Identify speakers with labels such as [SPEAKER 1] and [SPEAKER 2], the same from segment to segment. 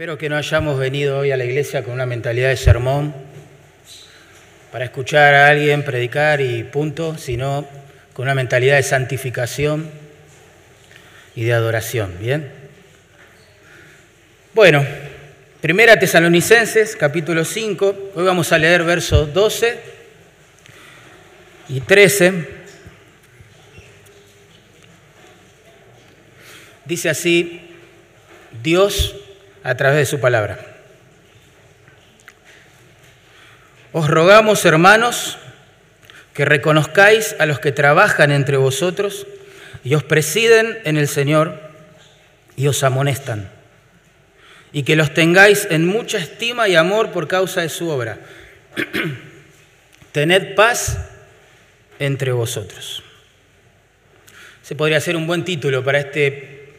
[SPEAKER 1] Espero que no hayamos venido hoy a la iglesia con una mentalidad de sermón para escuchar a alguien predicar y punto, sino con una mentalidad de santificación y de adoración. ¿Bien? Bueno, Primera Tesalonicenses, capítulo 5. Hoy vamos a leer versos 12 y 13. Dice así, Dios a través de su palabra. Os rogamos, hermanos, que reconozcáis a los que trabajan entre vosotros y os presiden en el Señor y os amonestan, y que los tengáis en mucha estima y amor por causa de su obra. Tened paz entre vosotros. Se podría ser un buen título para este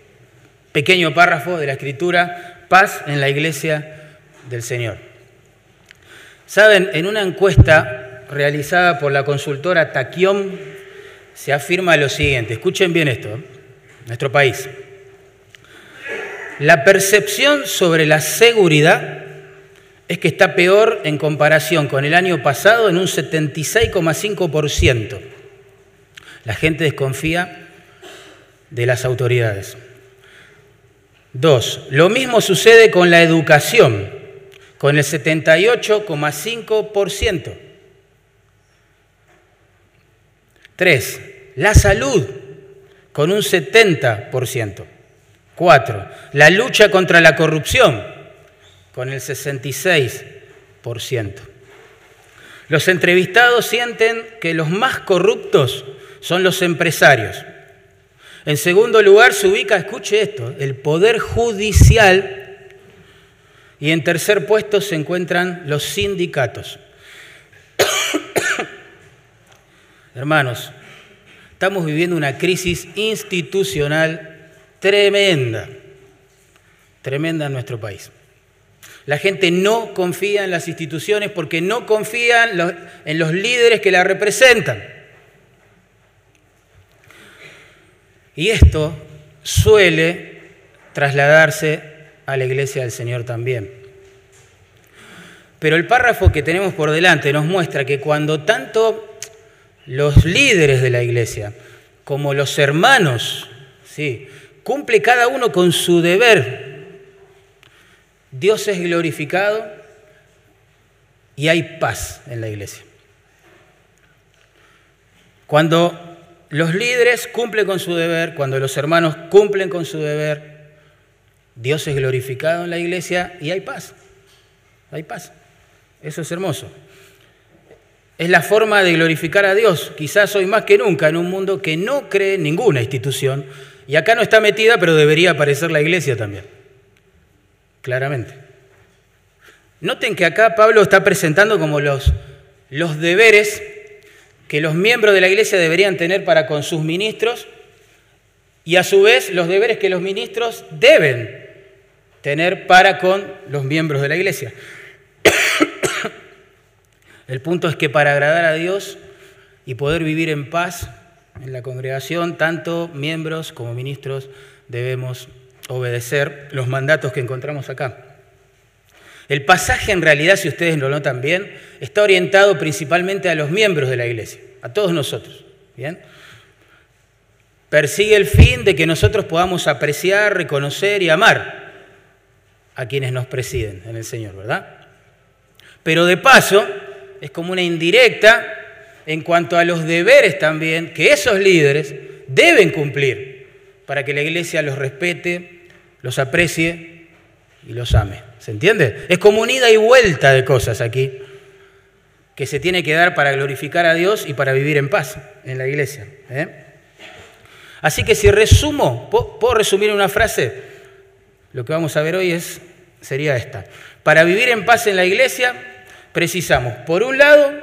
[SPEAKER 1] pequeño párrafo de la Escritura, paz en la iglesia del Señor. Saben, en una encuesta realizada por la consultora Taquión se afirma lo siguiente, escuchen bien esto, ¿eh? nuestro país. La percepción sobre la seguridad es que está peor en comparación con el año pasado en un 76,5%. La gente desconfía de las autoridades. Dos, lo mismo sucede con la educación, con el 78,5%. Tres, la salud, con un 70%. Cuatro, la lucha contra la corrupción, con el 66%. Los entrevistados sienten que los más corruptos son los empresarios, en segundo lugar se ubica, escuche esto, el Poder Judicial. Y en tercer puesto se encuentran los sindicatos. Hermanos, estamos viviendo una crisis institucional tremenda, tremenda en nuestro país. La gente no confía en las instituciones porque no confía en los líderes que la representan. Y esto suele trasladarse a la iglesia del Señor también. Pero el párrafo que tenemos por delante nos muestra que cuando tanto los líderes de la iglesia como los hermanos, ¿sí? cumple cada uno con su deber, Dios es glorificado y hay paz en la iglesia. Cuando los líderes cumplen con su deber, cuando los hermanos cumplen con su deber, Dios es glorificado en la iglesia y hay paz. Hay paz. Eso es hermoso. Es la forma de glorificar a Dios, quizás hoy más que nunca, en un mundo que no cree en ninguna institución. Y acá no está metida, pero debería aparecer la iglesia también. Claramente. Noten que acá Pablo está presentando como los, los deberes que los miembros de la iglesia deberían tener para con sus ministros y a su vez los deberes que los ministros deben tener para con los miembros de la iglesia. El punto es que para agradar a Dios y poder vivir en paz en la congregación, tanto miembros como ministros debemos obedecer los mandatos que encontramos acá. El pasaje en realidad, si ustedes lo notan bien, está orientado principalmente a los miembros de la iglesia, a todos nosotros. ¿bien? Persigue el fin de que nosotros podamos apreciar, reconocer y amar a quienes nos presiden en el Señor, ¿verdad? Pero de paso, es como una indirecta en cuanto a los deberes también que esos líderes deben cumplir para que la iglesia los respete, los aprecie y los ame. ¿Se entiende? Es como una ida y vuelta de cosas aquí que se tiene que dar para glorificar a Dios y para vivir en paz en la iglesia. ¿eh? Así que si resumo, puedo resumir en una frase, lo que vamos a ver hoy es, sería esta. Para vivir en paz en la iglesia precisamos, por un lado,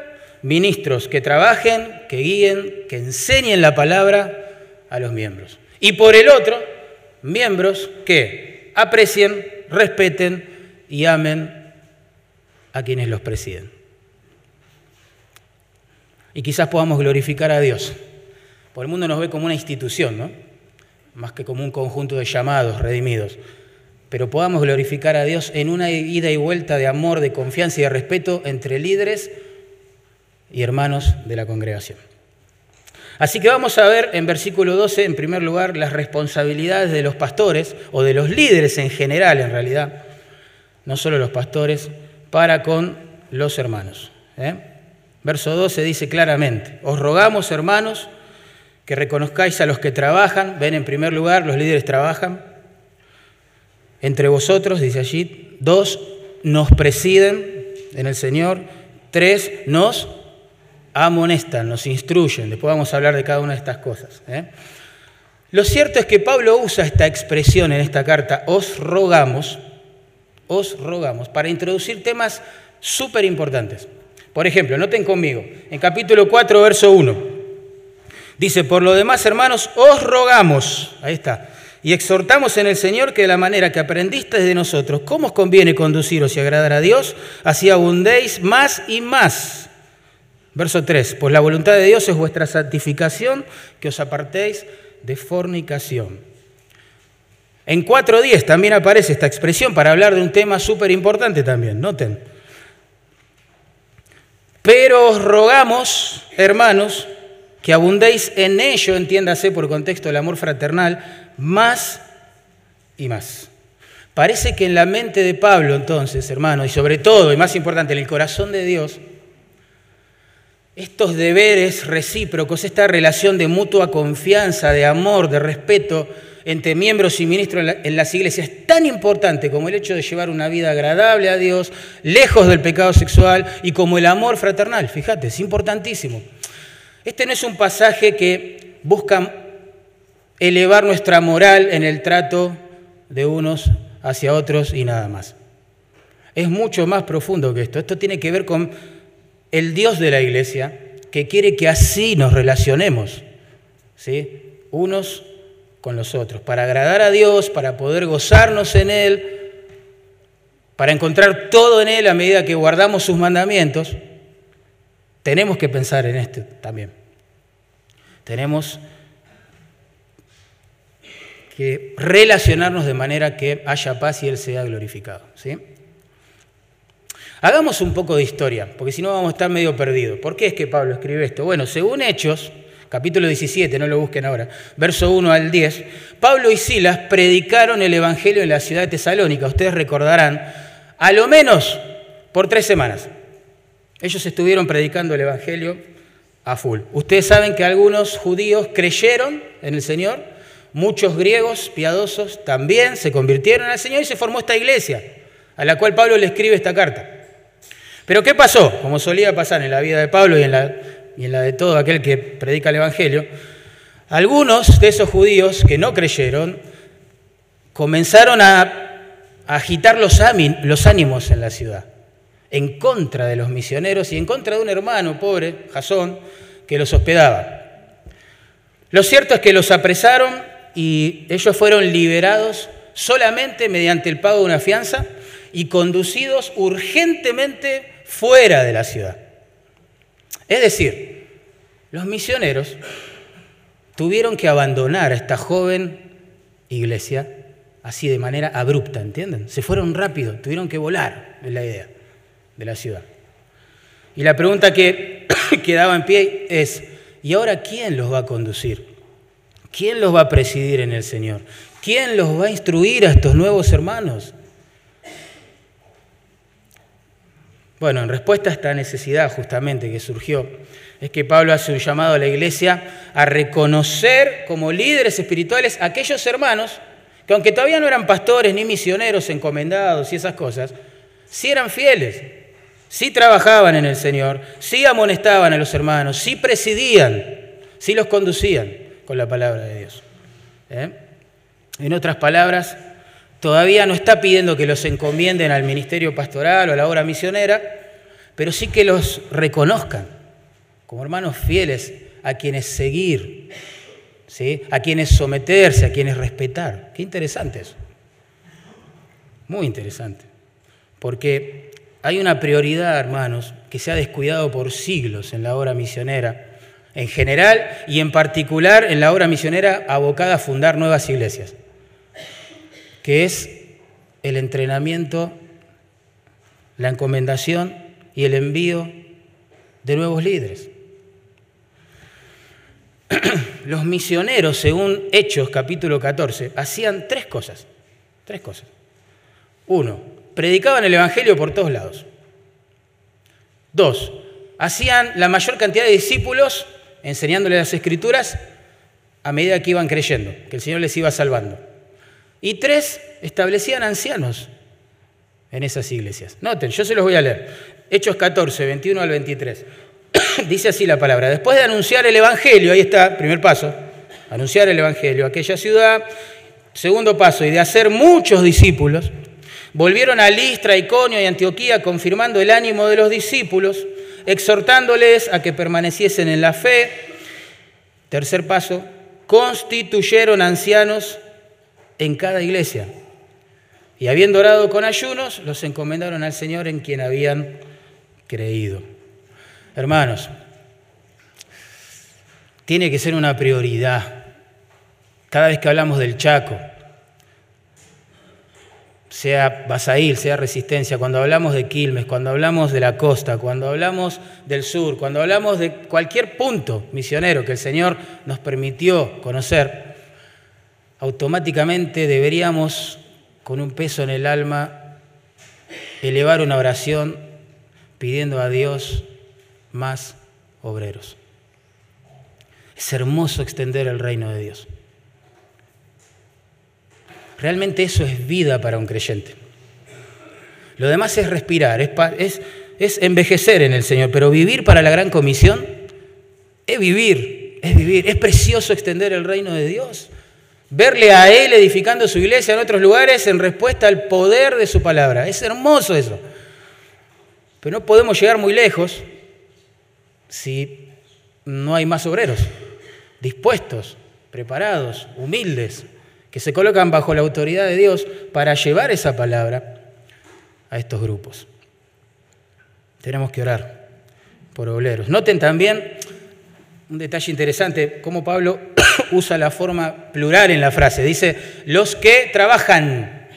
[SPEAKER 1] ministros que trabajen, que guíen, que enseñen la palabra a los miembros. Y por el otro, miembros que aprecien, respeten y amen a quienes los presiden. Y quizás podamos glorificar a Dios. Porque el mundo nos ve como una institución, ¿no? Más que como un conjunto de llamados redimidos. pero podamos glorificar a Dios en una ida y vuelta de amor, de confianza y de respeto entre líderes y hermanos de la congregación. Así que vamos a ver en versículo 12, en primer lugar, las responsabilidades de los pastores, o de los líderes en general, en realidad, no solo los pastores, para con los hermanos. ¿eh? Verso 12 dice claramente, os rogamos, hermanos, que reconozcáis a los que trabajan, ven en primer lugar, los líderes trabajan, entre vosotros, dice allí, dos, nos presiden en el Señor, tres, nos amonestan, nos instruyen. Después vamos a hablar de cada una de estas cosas. ¿eh? Lo cierto es que Pablo usa esta expresión en esta carta, os rogamos, os rogamos, para introducir temas súper importantes. Por ejemplo, noten conmigo, en capítulo 4, verso 1, dice, por lo demás, hermanos, os rogamos, ahí está, y exhortamos en el Señor que de la manera que aprendisteis de nosotros, cómo os conviene conduciros y agradar a Dios, así abundéis más y más Verso 3, pues la voluntad de Dios es vuestra santificación, que os apartéis de fornicación. En 4.10 también aparece esta expresión para hablar de un tema súper importante también, noten. Pero os rogamos, hermanos, que abundéis en ello, entiéndase por contexto del amor fraternal, más y más. Parece que en la mente de Pablo entonces, hermanos, y sobre todo, y más importante, en el corazón de Dios, estos deberes recíprocos, esta relación de mutua confianza, de amor, de respeto entre miembros y ministros en las iglesias es tan importante como el hecho de llevar una vida agradable a Dios, lejos del pecado sexual y como el amor fraternal. Fíjate, es importantísimo. Este no es un pasaje que busca elevar nuestra moral en el trato de unos hacia otros y nada más. Es mucho más profundo que esto. Esto tiene que ver con el Dios de la iglesia que quiere que así nos relacionemos, ¿sí? unos con los otros, para agradar a Dios, para poder gozarnos en Él, para encontrar todo en Él a medida que guardamos sus mandamientos, tenemos que pensar en esto también. Tenemos que relacionarnos de manera que haya paz y Él sea glorificado. ¿sí? Hagamos un poco de historia, porque si no vamos a estar medio perdidos. ¿Por qué es que Pablo escribe esto? Bueno, según Hechos, capítulo 17, no lo busquen ahora, verso 1 al 10, Pablo y Silas predicaron el Evangelio en la ciudad de Tesalónica, ustedes recordarán, a lo menos por tres semanas. Ellos estuvieron predicando el Evangelio a full. Ustedes saben que algunos judíos creyeron en el Señor, muchos griegos piadosos también se convirtieron al Señor y se formó esta iglesia, a la cual Pablo le escribe esta carta. Pero ¿qué pasó? Como solía pasar en la vida de Pablo y en la, y en la de todo aquel que predica el Evangelio, algunos de esos judíos que no creyeron comenzaron a agitar los, ánimos en la ciudad, en contra de los misioneros y en contra de un hermano pobre, Jasón, que los hospedaba. Lo cierto es que los apresaron y ellos fueron liberados solamente mediante el pago de una fianza y conducidos urgentemente fuera de la ciudad. Es decir, los misioneros tuvieron que abandonar a esta joven iglesia así de manera abrupta, ¿entienden? Se fueron rápido, tuvieron que volar, es la idea de la ciudad. Y la pregunta que quedaba en pie es, ¿y ahora quién los va a conducir? ¿Quién los va a presidir en el Señor? ¿Quién los va a instruir a estos nuevos hermanos? Bueno, en respuesta a esta necesidad justamente que surgió, es que Pablo hace un llamado a la iglesia a reconocer como líderes espirituales a aquellos hermanos que aunque todavía no eran pastores ni misioneros encomendados y esas cosas, sí eran fieles, sí trabajaban en el Señor, sí amonestaban a los hermanos, sí presidían, sí los conducían con la palabra de Dios. ¿eh? En otras palabras, Todavía no está pidiendo que los encomienden al ministerio pastoral o a la obra misionera, pero sí que los reconozcan como hermanos fieles a quienes seguir, ¿sí? a quienes someterse, a quienes respetar. Qué interesante eso. Muy interesante. Porque hay una prioridad, hermanos, que se ha descuidado por siglos en la obra misionera, en general y en particular en la obra misionera abocada a fundar nuevas iglesias que es el entrenamiento, la encomendación y el envío de nuevos líderes. Los misioneros, según Hechos capítulo 14, hacían tres cosas. Tres cosas. Uno, predicaban el Evangelio por todos lados. Dos, hacían la mayor cantidad de discípulos enseñándole las escrituras a medida que iban creyendo, que el Señor les iba salvando. Y tres, establecían ancianos en esas iglesias. Noten, yo se los voy a leer. Hechos 14, 21 al 23. Dice así la palabra. Después de anunciar el Evangelio, ahí está, primer paso, anunciar el Evangelio a aquella ciudad. Segundo paso, y de hacer muchos discípulos, volvieron a Listra, Iconio y Antioquía confirmando el ánimo de los discípulos, exhortándoles a que permaneciesen en la fe. Tercer paso, constituyeron ancianos en cada iglesia. Y habiendo orado con ayunos, los encomendaron al Señor en quien habían creído. Hermanos, tiene que ser una prioridad. Cada vez que hablamos del Chaco, sea Basail, sea Resistencia, cuando hablamos de Quilmes, cuando hablamos de la costa, cuando hablamos del sur, cuando hablamos de cualquier punto misionero que el Señor nos permitió conocer, automáticamente deberíamos, con un peso en el alma, elevar una oración pidiendo a Dios más obreros. Es hermoso extender el reino de Dios. Realmente eso es vida para un creyente. Lo demás es respirar, es, envejecer en el Señor, pero vivir para la gran comisión es vivir, es vivir. Es precioso extender el reino de Dios. Verle a Él edificando su iglesia en otros lugares en respuesta al poder de su palabra. Es hermoso eso. Pero no podemos llegar muy lejos si no hay más obreros dispuestos, preparados, humildes, que se colocan bajo la autoridad de Dios para llevar esa palabra a estos grupos. Tenemos que orar por obreros. Noten también un detalle interesante, cómo Pablo usa la forma plural en la frase. Dice, los que trabajan,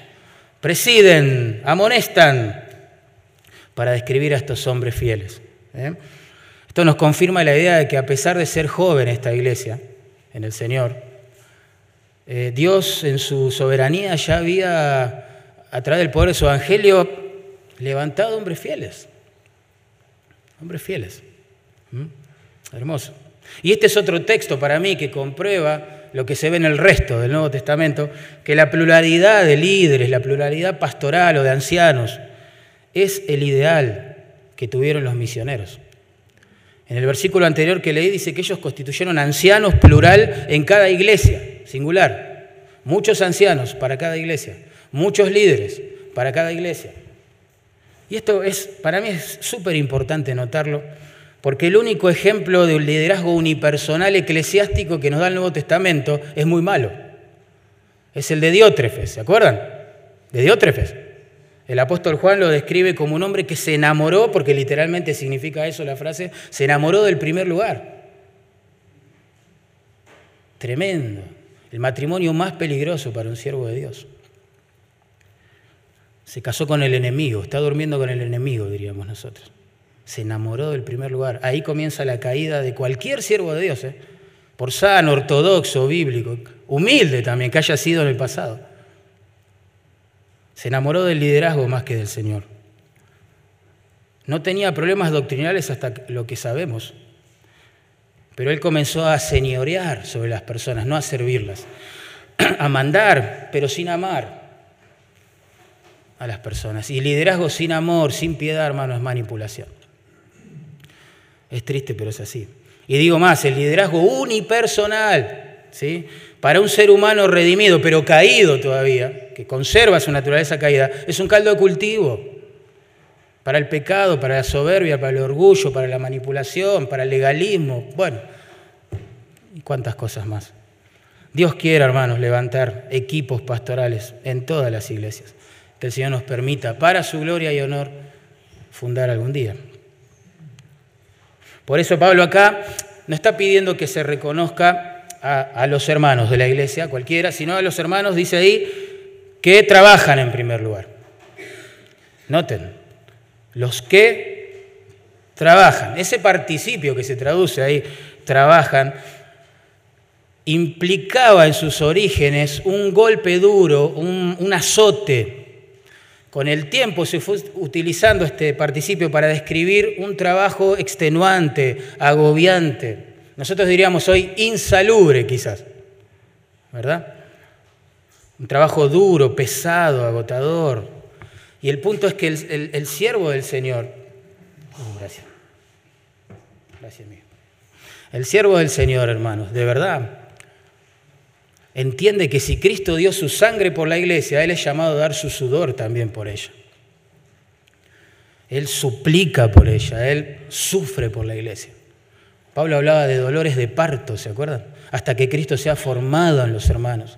[SPEAKER 1] presiden, amonestan, para describir a estos hombres fieles. ¿eh? Esto nos confirma la idea de que a pesar de ser joven esta iglesia en el Señor, eh, Dios en su soberanía ya había, a través del poder de su evangelio, levantado hombres fieles. Hombres fieles. ¿Mm? Hermoso. Y este es otro texto para mí que comprueba lo que se ve en el resto del Nuevo Testamento, que la pluralidad de líderes, la pluralidad pastoral o de ancianos, es el ideal que tuvieron los misioneros. En el versículo anterior que leí dice que ellos constituyeron ancianos plural en cada iglesia, singular. Muchos ancianos para cada iglesia, muchos líderes para cada iglesia. Y esto es, para mí es súper importante notarlo, porque el único ejemplo de un liderazgo unipersonal eclesiástico que nos da el Nuevo Testamento es muy malo. Es el de Diótrefes, ¿se acuerdan? De Diótrefes. El apóstol Juan lo describe como un hombre que se enamoró, porque literalmente significa eso la frase, se enamoró del primer lugar. Tremendo. El matrimonio más peligroso para un siervo de Dios. Se casó con el enemigo, está durmiendo con el enemigo, diríamos nosotros. Se enamoró del primer lugar. Ahí comienza la caída de cualquier siervo de Dios, ¿eh? por sano, ortodoxo, bíblico, humilde también, que haya sido en el pasado. Se enamoró del liderazgo más que del Señor. No tenía problemas doctrinales hasta lo que sabemos, pero él comenzó a señorear sobre las personas, no a servirlas, a mandar, pero sin amar a las personas. Y liderazgo sin amor, sin piedad, hermano, es manipulación. Es triste, pero es así. Y digo más, el liderazgo unipersonal, ¿sí? para un ser humano redimido, pero caído todavía, que conserva su naturaleza caída, es un caldo de cultivo para el pecado, para la soberbia, para el orgullo, para la manipulación, para el legalismo, bueno, y cuántas cosas más. Dios quiere, hermanos, levantar equipos pastorales en todas las iglesias, que el Señor nos permita, para su gloria y honor, fundar algún día. Por eso Pablo acá no está pidiendo que se reconozca a, los hermanos de la iglesia, cualquiera, sino a los hermanos, dice ahí, que trabajan en primer lugar. Noten, los que trabajan. Ese participio que se traduce ahí, trabajan, implicaba en sus orígenes un golpe duro, un, azote. Con el tiempo se fue utilizando este participio para describir un trabajo extenuante, agobiante. Nosotros diríamos hoy insalubre quizás, ¿verdad? Un trabajo duro, pesado, agotador. Y el punto es que el, siervo del Señor, oh, gracias, gracias mío. El siervo del Señor, hermanos, de verdad, entiende que si Cristo dio su sangre por la iglesia, Él es llamado a dar su sudor también por ella. Él suplica por ella, Él sufre por la iglesia. Pablo hablaba de dolores de parto, ¿se acuerdan? Hasta que Cristo sea formado en los hermanos.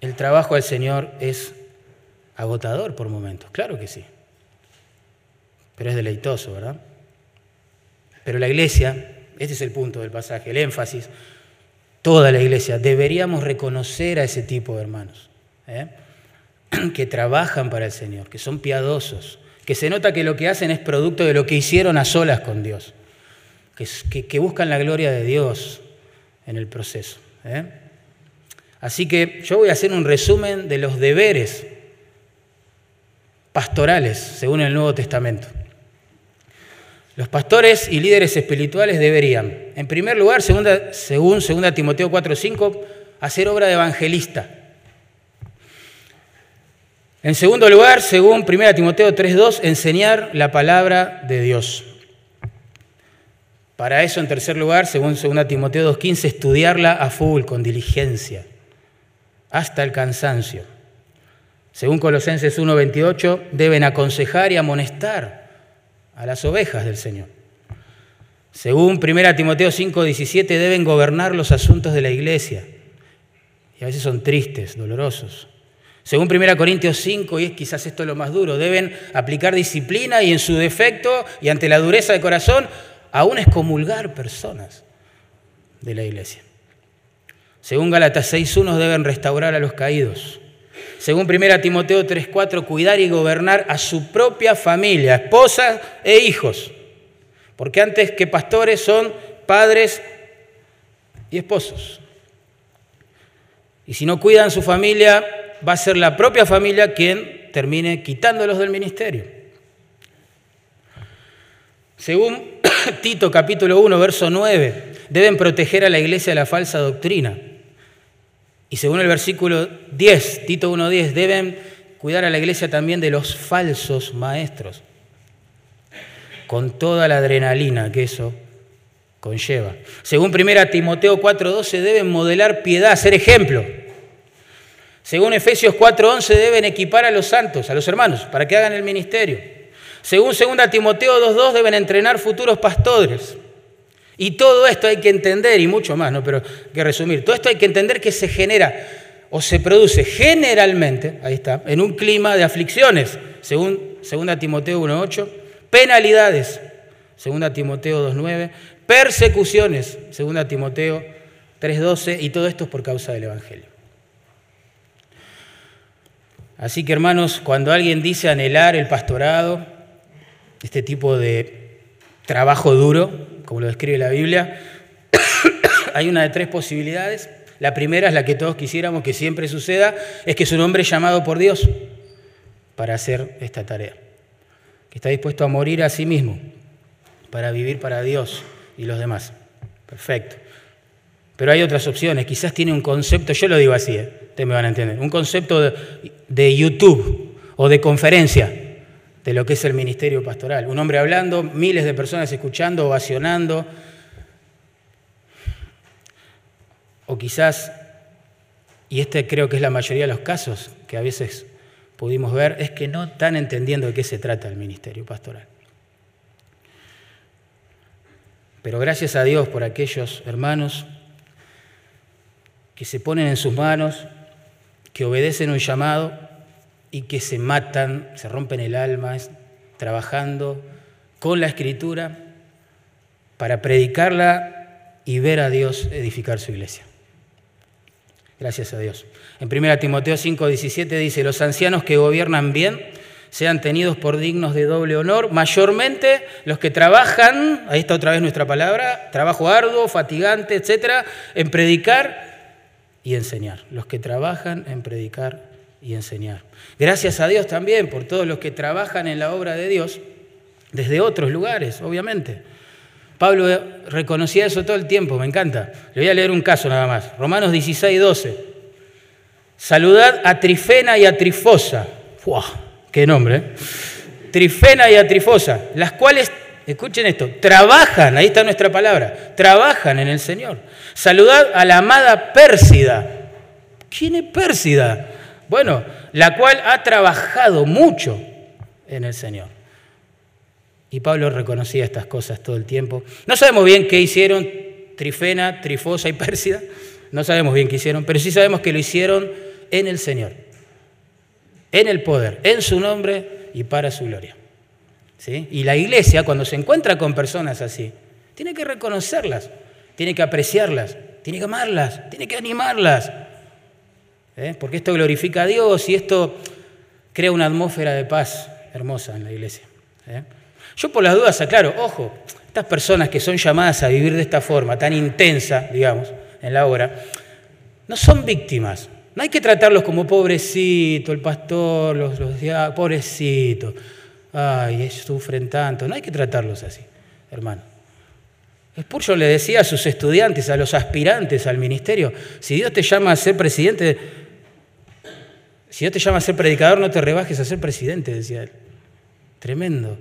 [SPEAKER 1] El trabajo del Señor es agotador por momentos, claro que sí. Pero es deleitoso, ¿verdad? Pero la iglesia, este es el punto del pasaje, el énfasis, toda la iglesia, deberíamos reconocer a ese tipo de hermanos, ¿eh? que trabajan para el Señor, que son piadosos, que se nota que lo que hacen es producto de lo que hicieron a solas con Dios, que, buscan la gloria de Dios en el proceso. ¿eh? Así que yo voy a hacer un resumen de los deberes pastorales según el Nuevo Testamento. Los pastores y líderes espirituales deberían, en primer lugar, según 2 Timoteo 4:5, hacer obra de evangelista. En segundo lugar, según 1 Timoteo 3:2, enseñar la palabra de Dios. Para eso, en tercer lugar, según 2 Timoteo 2:15, estudiarla a full, con diligencia, hasta el cansancio. Según Colosenses 1:28, deben aconsejar y amonestar a las ovejas del Señor. Según 1 Timoteo 5, 17, deben gobernar los asuntos de la iglesia. Y a veces son tristes, dolorosos. Según 1 Corintios 5, y es quizás esto lo más duro, deben aplicar disciplina y en su defecto y ante la dureza de corazón, aún excomulgar personas de la iglesia. Según Gálatas 6.1 deben restaurar a los caídos. Según 1 Timoteo 3:4, cuidar y gobernar a su propia familia, esposas e hijos. Porque antes que pastores son padres y esposos. Y si no cuidan su familia, va a ser la propia familia quien termine quitándolos del ministerio. Según Tito capítulo 1, verso 9, deben proteger a la iglesia de la falsa doctrina. Y según el versículo 10, Tito 1.10, deben cuidar a la iglesia también de los falsos maestros, con toda la adrenalina que eso conlleva. Según 1 Timoteo 4.12, deben modelar piedad, ser ejemplo. Según Efesios 4.11, deben equipar a los santos, a los hermanos, para que hagan el ministerio. Según 2 Timoteo 2.2, deben entrenar futuros pastores. Y todo esto hay que entender, y mucho más, ¿no? pero hay que resumir, todo esto hay que entender que se genera o se produce generalmente, ahí está, en un clima de aflicciones, según 2 Timoteo 1.8, penalidades, 2 Timoteo 2.9, persecuciones, 2 Timoteo 3.12, y todo esto es por causa del Evangelio. Así que hermanos, cuando alguien dice anhelar el pastorado, este tipo de trabajo duro, como lo describe la Biblia, hay una de tres posibilidades. La primera es la que todos quisiéramos que siempre suceda, es que es un hombre llamado por Dios para hacer esta tarea, que está dispuesto a morir a sí mismo para vivir para Dios y los demás. Perfecto. Pero hay otras opciones, quizás tiene un concepto, yo lo digo así, ¿eh? ustedes me van a entender, un concepto de YouTube o de conferencia de lo que es el ministerio pastoral. Un hombre hablando, miles de personas escuchando, ovacionando. O quizás, y este creo que es la mayoría de los casos que a veces pudimos ver, es que no están entendiendo de qué se trata el ministerio pastoral. Pero gracias a Dios por aquellos hermanos que se ponen en sus manos, que obedecen un llamado y que se matan, se rompen el alma trabajando con la escritura para predicarla y ver a Dios edificar su iglesia. Gracias a Dios. En 1 Timoteo 5, 17 dice, los ancianos que gobiernan bien sean tenidos por dignos de doble honor, mayormente los que trabajan, ahí está otra vez nuestra palabra, trabajo arduo, fatigante, etcétera, en predicar y enseñar. Los que trabajan en predicar y enseñar. Gracias a Dios también por todos los que trabajan en la obra de Dios desde otros lugares, obviamente. Pablo reconocía eso todo el tiempo, me encanta. Le voy a leer un caso nada más. Romanos 16, 12. Saludad a Trifena y a Trifosa. ¡Qué nombre! ¿eh? Trifena y a Trifosa, las cuales, escuchen esto, trabajan, ahí está nuestra palabra, trabajan en el Señor. Saludad a la amada Pérsida. ¿Quién es Pérsida? Bueno, la cual ha trabajado mucho en el Señor. Y Pablo reconocía estas cosas todo el tiempo. No sabemos bien qué hicieron Trifena, Trifosa y Pérsida. No sabemos bien qué hicieron, pero sí sabemos que lo hicieron en el Señor, en el poder, en su nombre y para su gloria. ¿Sí? Y la iglesia, cuando se encuentra con personas así, tiene que reconocerlas, tiene que apreciarlas, tiene que amarlas, tiene que animarlas. ¿Eh? Porque esto glorifica a Dios y esto crea una atmósfera de paz hermosa en la iglesia. ¿eh? Yo por las dudas aclaro, ojo, estas personas que son llamadas a vivir de esta forma, tan intensa, digamos, en la obra, no son víctimas. No hay que tratarlos como pobrecito, el pastor, los, los pobrecito. Ay, sufren tanto. No hay que tratarlos así, hermano. Spurgeon le decía a sus estudiantes, a los aspirantes al ministerio, si Dios te llama a ser presidente, si Dios te llama a ser predicador, no te rebajes a ser presidente, decía él. Tremendo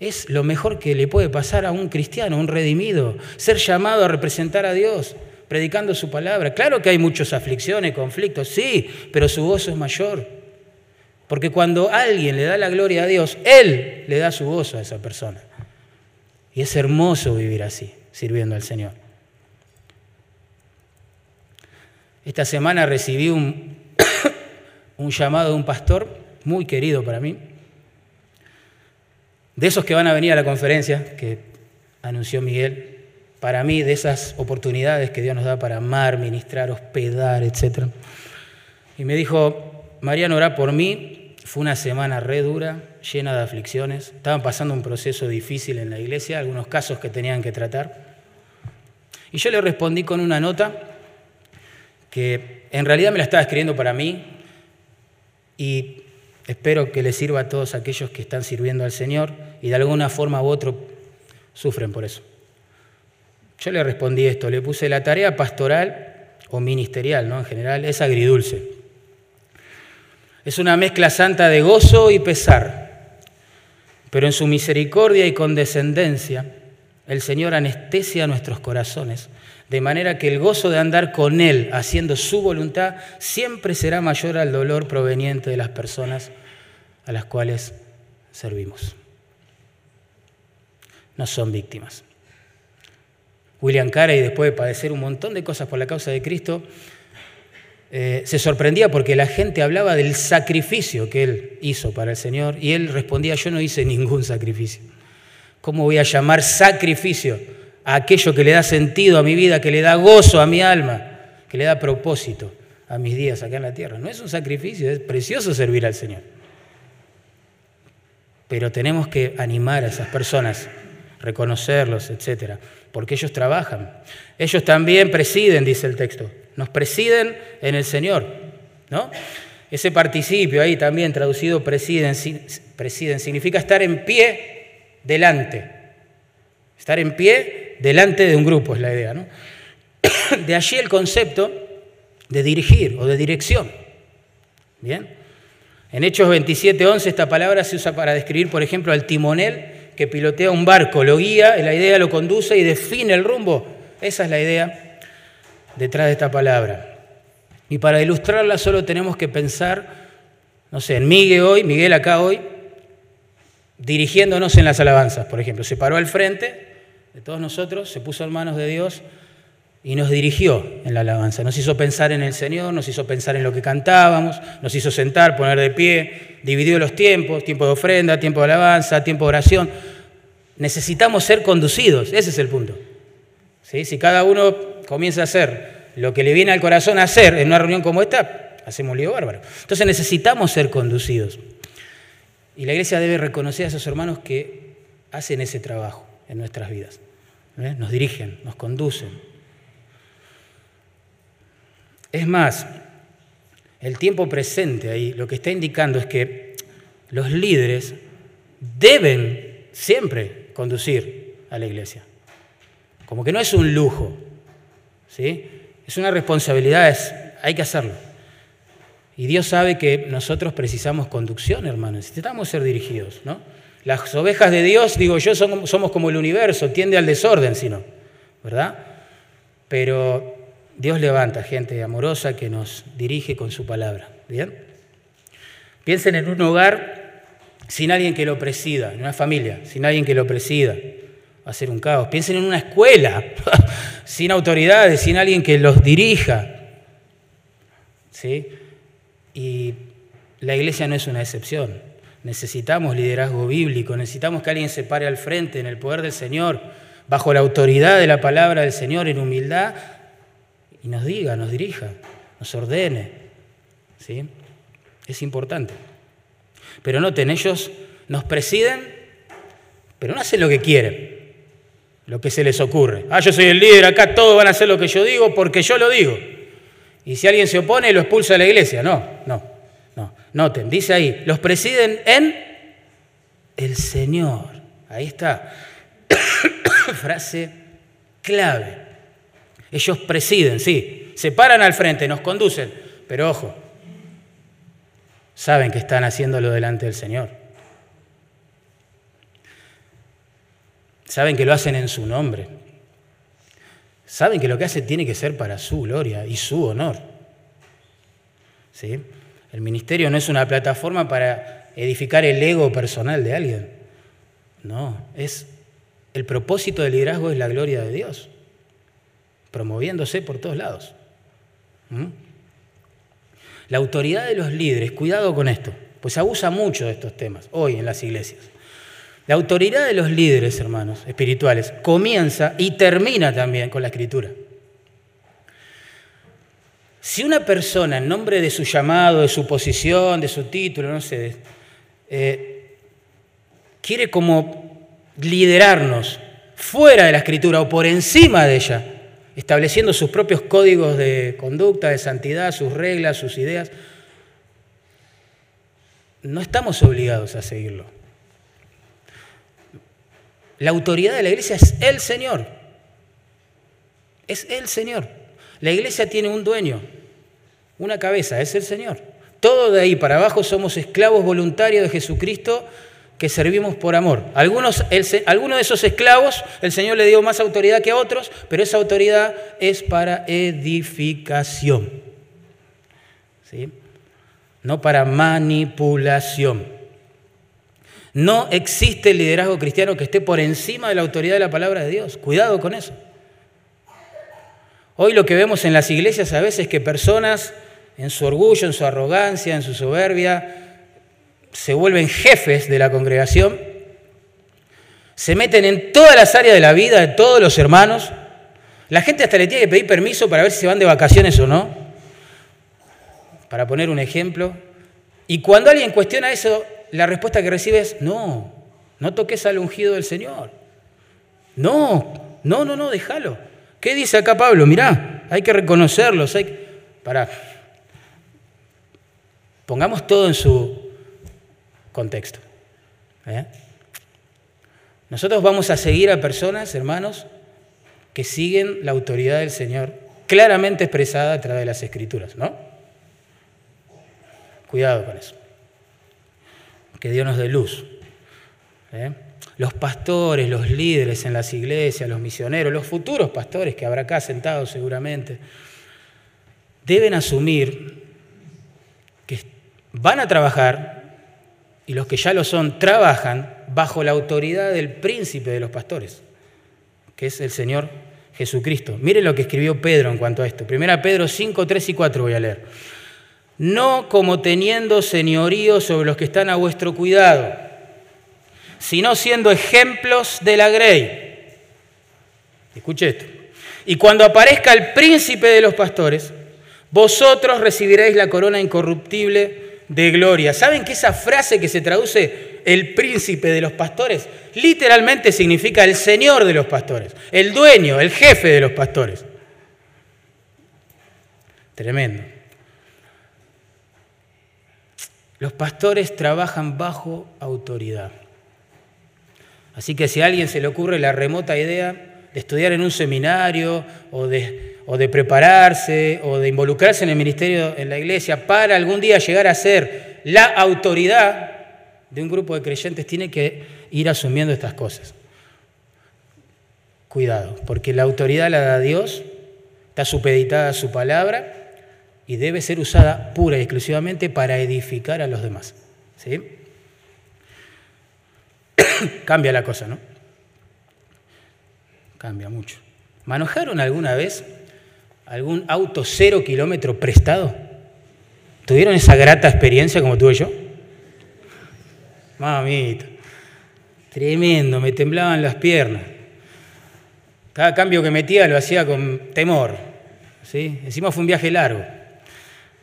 [SPEAKER 1] es lo mejor que le puede pasar a un cristiano, un redimido, ser llamado a representar a Dios, predicando su palabra. Claro que hay muchas aflicciones, conflictos, sí, pero su gozo es mayor. Porque cuando alguien le da la gloria a Dios, Él le da su gozo a esa persona. Y es hermoso vivir así, sirviendo al Señor. Esta semana recibí un, un llamado de un pastor muy querido para mí, de esos que van a venir a la conferencia que anunció Miguel, para mí, de esas oportunidades que Dios nos da para amar, ministrar, hospedar, etc. Y me dijo, Mariano, orá por mí. Fue una semana re dura, llena de aflicciones. Estaban pasando un proceso difícil en la iglesia, algunos casos que tenían que tratar. Y yo le respondí con una nota que en realidad me la estaba escribiendo para mí y Espero que les sirva a todos aquellos que están sirviendo al Señor y de alguna forma u otra sufren por eso. Yo le respondí esto, le puse la tarea pastoral o ministerial, ¿no? En general, es agridulce. Es una mezcla santa de gozo y pesar, pero en su misericordia y condescendencia, el Señor anestesia nuestros corazones, de manera que el gozo de andar con Él haciendo su voluntad siempre será mayor al dolor proveniente de las personas a las cuales servimos. No son víctimas. William Carey, después de padecer un montón de cosas por la causa de Cristo, eh, se sorprendía porque la gente hablaba del sacrificio que él hizo para el Señor y él respondía, yo no hice ningún sacrificio. ¿Cómo voy a llamar sacrificio a aquello que le da sentido a mi vida, que le da gozo a mi alma, que le da propósito a mis días acá en la tierra? No es un sacrificio, es precioso servir al Señor. Pero tenemos que animar a esas personas, reconocerlos, etcétera, porque ellos trabajan. Ellos también presiden, dice el texto. Nos presiden en el Señor, ¿no? Ese participio ahí también traducido presiden, presiden significa estar en pie delante. Estar en pie delante de un grupo es la idea. ¿no? De allí el concepto de dirigir o de dirección. ¿Bien? En Hechos 27.11 esta palabra se usa para describir, por ejemplo, al timonel que pilotea un barco, lo guía, la idea lo conduce y define el rumbo. Esa es la idea detrás de esta palabra. Y para ilustrarla solo tenemos que pensar, no sé, en Miguel hoy, Miguel acá hoy, dirigiéndonos en las alabanzas, por ejemplo. Se paró al frente de todos nosotros, se puso en manos de Dios y nos dirigió en la alabanza. Nos hizo pensar en el Señor, nos hizo pensar en lo que cantábamos, nos hizo sentar, poner de pie, dividió los tiempos, tiempo de ofrenda, tiempo de alabanza, tiempo de oración. Necesitamos ser conducidos, ese es el punto. Si cada uno comienza a hacer lo que le viene al corazón a hacer en una reunión como esta, hacemos lío bárbaro. Entonces necesitamos ser conducidos. Y la iglesia debe reconocer a esos hermanos que hacen ese trabajo en nuestras vidas. ¿eh? Nos dirigen, nos conducen. Es más, el tiempo presente ahí lo que está indicando es que los líderes deben siempre conducir a la iglesia. Como que no es un lujo, ¿sí? Es una responsabilidad, hay que hacerlo. Y Dios sabe que nosotros precisamos conducción, hermanos, necesitamos ser dirigidos, ¿no? Las ovejas de Dios, digo yo, somos como el universo, tiende al desorden, si no, ¿verdad? Pero Dios levanta gente amorosa que nos dirige con su palabra, ¿bien? Piensen en un hogar sin alguien que lo presida, en una familia, sin alguien que lo presida, va a ser un caos. Piensen en una escuela, sin autoridades, sin alguien que los dirija, ¿sí? Y la iglesia no es una excepción. Necesitamos liderazgo bíblico, necesitamos que alguien se pare al frente en el poder del Señor, bajo la autoridad de la palabra del Señor, en humildad, y nos diga, nos dirija, nos ordene. ¿sí? Es importante. Pero noten, ellos nos presiden, pero no hacen lo que quieren, lo que se les ocurre. Ah, yo soy el líder, acá todos van a hacer lo que yo digo porque yo lo digo. Y si alguien se opone, lo expulsa de la iglesia. No, no, no. Noten, dice ahí, los presiden en el Señor. Ahí está. Frase clave. Ellos presiden, sí, se paran al frente, nos conducen, pero ojo, saben que están haciéndolo delante del Señor. Saben que lo hacen en su nombre. Saben que lo que hacen tiene que ser para su gloria y su honor. ¿Sí? El ministerio no es una plataforma para edificar el ego personal de alguien. No, es el propósito del liderazgo es la gloria de Dios promoviéndose por todos lados. ¿Mm? La autoridad de los líderes, cuidado con esto, pues abusa mucho de estos temas hoy en las iglesias. La autoridad de los líderes, hermanos, espirituales, comienza y termina también con la escritura. Si una persona, en nombre de su llamado, de su posición, de su título, no sé, eh, quiere como liderarnos fuera de la escritura o por encima de ella, estableciendo sus propios códigos de conducta, de santidad, sus reglas, sus ideas. No estamos obligados a seguirlo. La autoridad de la iglesia es el Señor. Es el Señor. La iglesia tiene un dueño, una cabeza, es el Señor. Todo de ahí para abajo somos esclavos voluntarios de Jesucristo que servimos por amor. Algunos, de esos esclavos el Señor le dio más autoridad que a otros, pero esa autoridad es para edificación, ¿sí? no para manipulación. No existe liderazgo cristiano que esté por encima de la autoridad de la palabra de Dios. Cuidado con eso. Hoy lo que vemos en las iglesias a veces es que personas en su orgullo, en su arrogancia, en su soberbia, se vuelven jefes de la congregación, se meten en todas las áreas de la vida de todos los hermanos. La gente hasta le tiene que pedir permiso para ver si se van de vacaciones o no, para poner un ejemplo. Y cuando alguien cuestiona eso, la respuesta que recibe es, no, no toques al ungido del Señor. No, no, no, no, déjalo. ¿Qué dice acá Pablo? Mirá, hay que reconocerlos. Hay Para. Pongamos todo en su, contexto. ¿eh? Nosotros vamos a seguir a personas, hermanos, que siguen la autoridad del Señor claramente expresada a través de las Escrituras, ¿no? Cuidado con eso. Que Dios nos dé luz. ¿eh? Los pastores, los líderes en las iglesias, los misioneros, los futuros pastores que habrá acá sentados seguramente, deben asumir que van a trabajar y los que ya lo son trabajan bajo la autoridad del príncipe de los pastores, que es el Señor Jesucristo. Miren lo que escribió Pedro en cuanto a esto. Primera Pedro 5, 3 y 4 voy a leer. No como teniendo señorío sobre los que están a vuestro cuidado, sino siendo ejemplos de la grey. Escuche esto. Y cuando aparezca el príncipe de los pastores, vosotros recibiréis la corona incorruptible de gloria. ¿Saben que esa frase que se traduce el príncipe de los pastores literalmente significa el señor de los pastores, el dueño, el jefe de los pastores? Tremendo. Los pastores trabajan bajo autoridad. Así que si a alguien se le ocurre la remota idea de estudiar en un seminario o de, o de prepararse o de involucrarse en el ministerio en la iglesia para algún día llegar a ser la autoridad de un grupo de creyentes, tiene que ir asumiendo estas cosas. Cuidado, porque la autoridad la da Dios, está supeditada a su palabra y debe ser usada pura y exclusivamente para edificar a los demás. ¿Sí? Cambia la cosa, ¿no? Cambia mucho. ¿Manejaron alguna vez algún auto cero kilómetro prestado? ¿Tuvieron esa grata experiencia como tuve yo? Mamita, tremendo, me temblaban las piernas. Cada cambio que metía lo hacía con temor. ¿sí? Encima fue un viaje largo.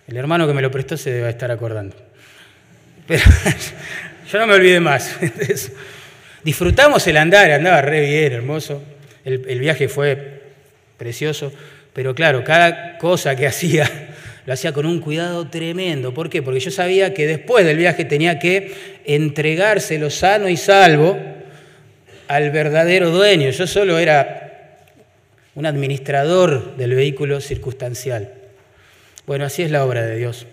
[SPEAKER 1] El hermano que me lo prestó se debe estar acordando. Pero yo no me olvidé más. Disfrutamos el andar, andaba re bien, hermoso. El, viaje fue precioso, pero claro, cada cosa que hacía lo hacía con un cuidado tremendo. ¿Por qué? Porque yo sabía que después del viaje tenía que entregárselo sano y salvo al verdadero dueño. Yo solo era un administrador del vehículo circunstancial. Bueno, así es la obra de Dios.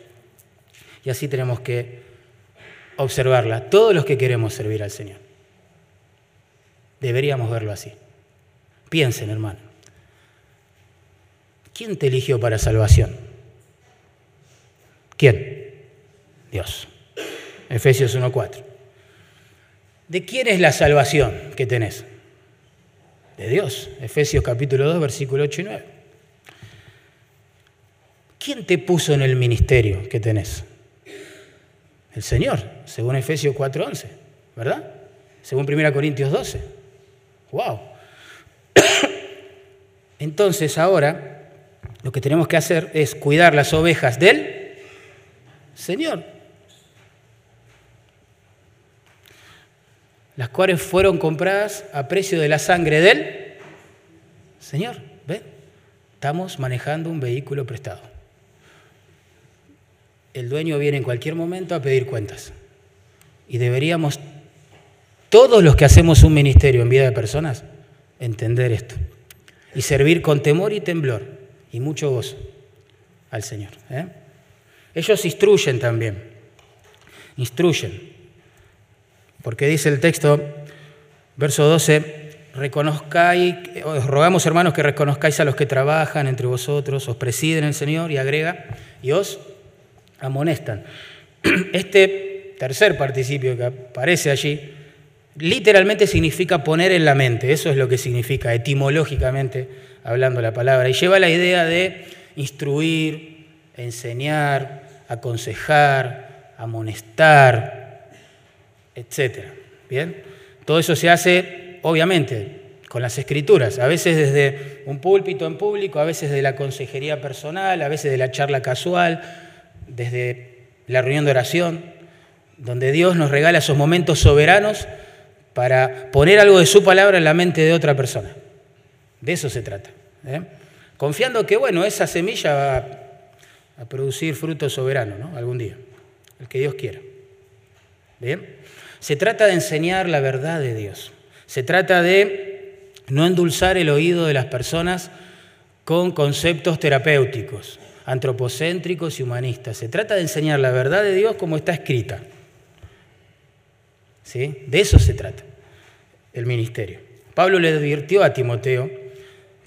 [SPEAKER 1] Y así tenemos que observarla, todos los que queremos servir al Señor. Deberíamos verlo así. Piensen, hermano. ¿Quién te eligió para salvación? ¿Quién? Dios. Efesios 1.4. ¿De quién es la salvación que tenés? De Dios. Efesios capítulo 2, versículo 8 y 9. ¿Quién te puso en el ministerio que tenés? El Señor, según Efesios 4.11, ¿verdad? Según 1 Corintios 12. ¡Wow! Entonces ahora lo que tenemos que hacer es cuidar las ovejas del Señor, las cuales fueron compradas a precio de la sangre del Señor. ¿Ven? Estamos manejando un vehículo prestado. El dueño viene en cualquier momento a pedir cuentas. Y deberíamos, todos los que hacemos un ministerio en vida de personas, entender esto y servir con temor y temblor y mucho gozo al Señor. ¿eh? Ellos instruyen también, instruyen, porque dice el texto, verso 12, reconozcáis, os rogamos hermanos que reconozcáis a los que trabajan entre vosotros, os presiden el Señor y agrega, y os amonestan. Este tercer participio que aparece allí, literalmente significa poner en la mente, eso es lo que significa etimológicamente hablando la palabra, y lleva la idea de instruir, enseñar, aconsejar, amonestar, etc. ¿Bien? Todo eso se hace, obviamente, con las escrituras, a veces desde un púlpito en público, a veces de la consejería personal, a veces de la charla casual, desde la reunión de oración, donde Dios nos regala esos momentos soberanos para poner algo de su palabra en la mente de otra persona. De eso se trata. ¿eh? Confiando que, bueno, esa semilla va a producir fruto soberano, ¿no? Algún día, el que Dios quiera. ¿Bien? Se trata de enseñar la verdad de Dios. Se trata de no endulzar el oído de las personas con conceptos terapéuticos, antropocéntricos y humanistas. Se trata de enseñar la verdad de Dios como está escrita. ¿Sí? De eso se trata el ministerio. Pablo le advirtió a Timoteo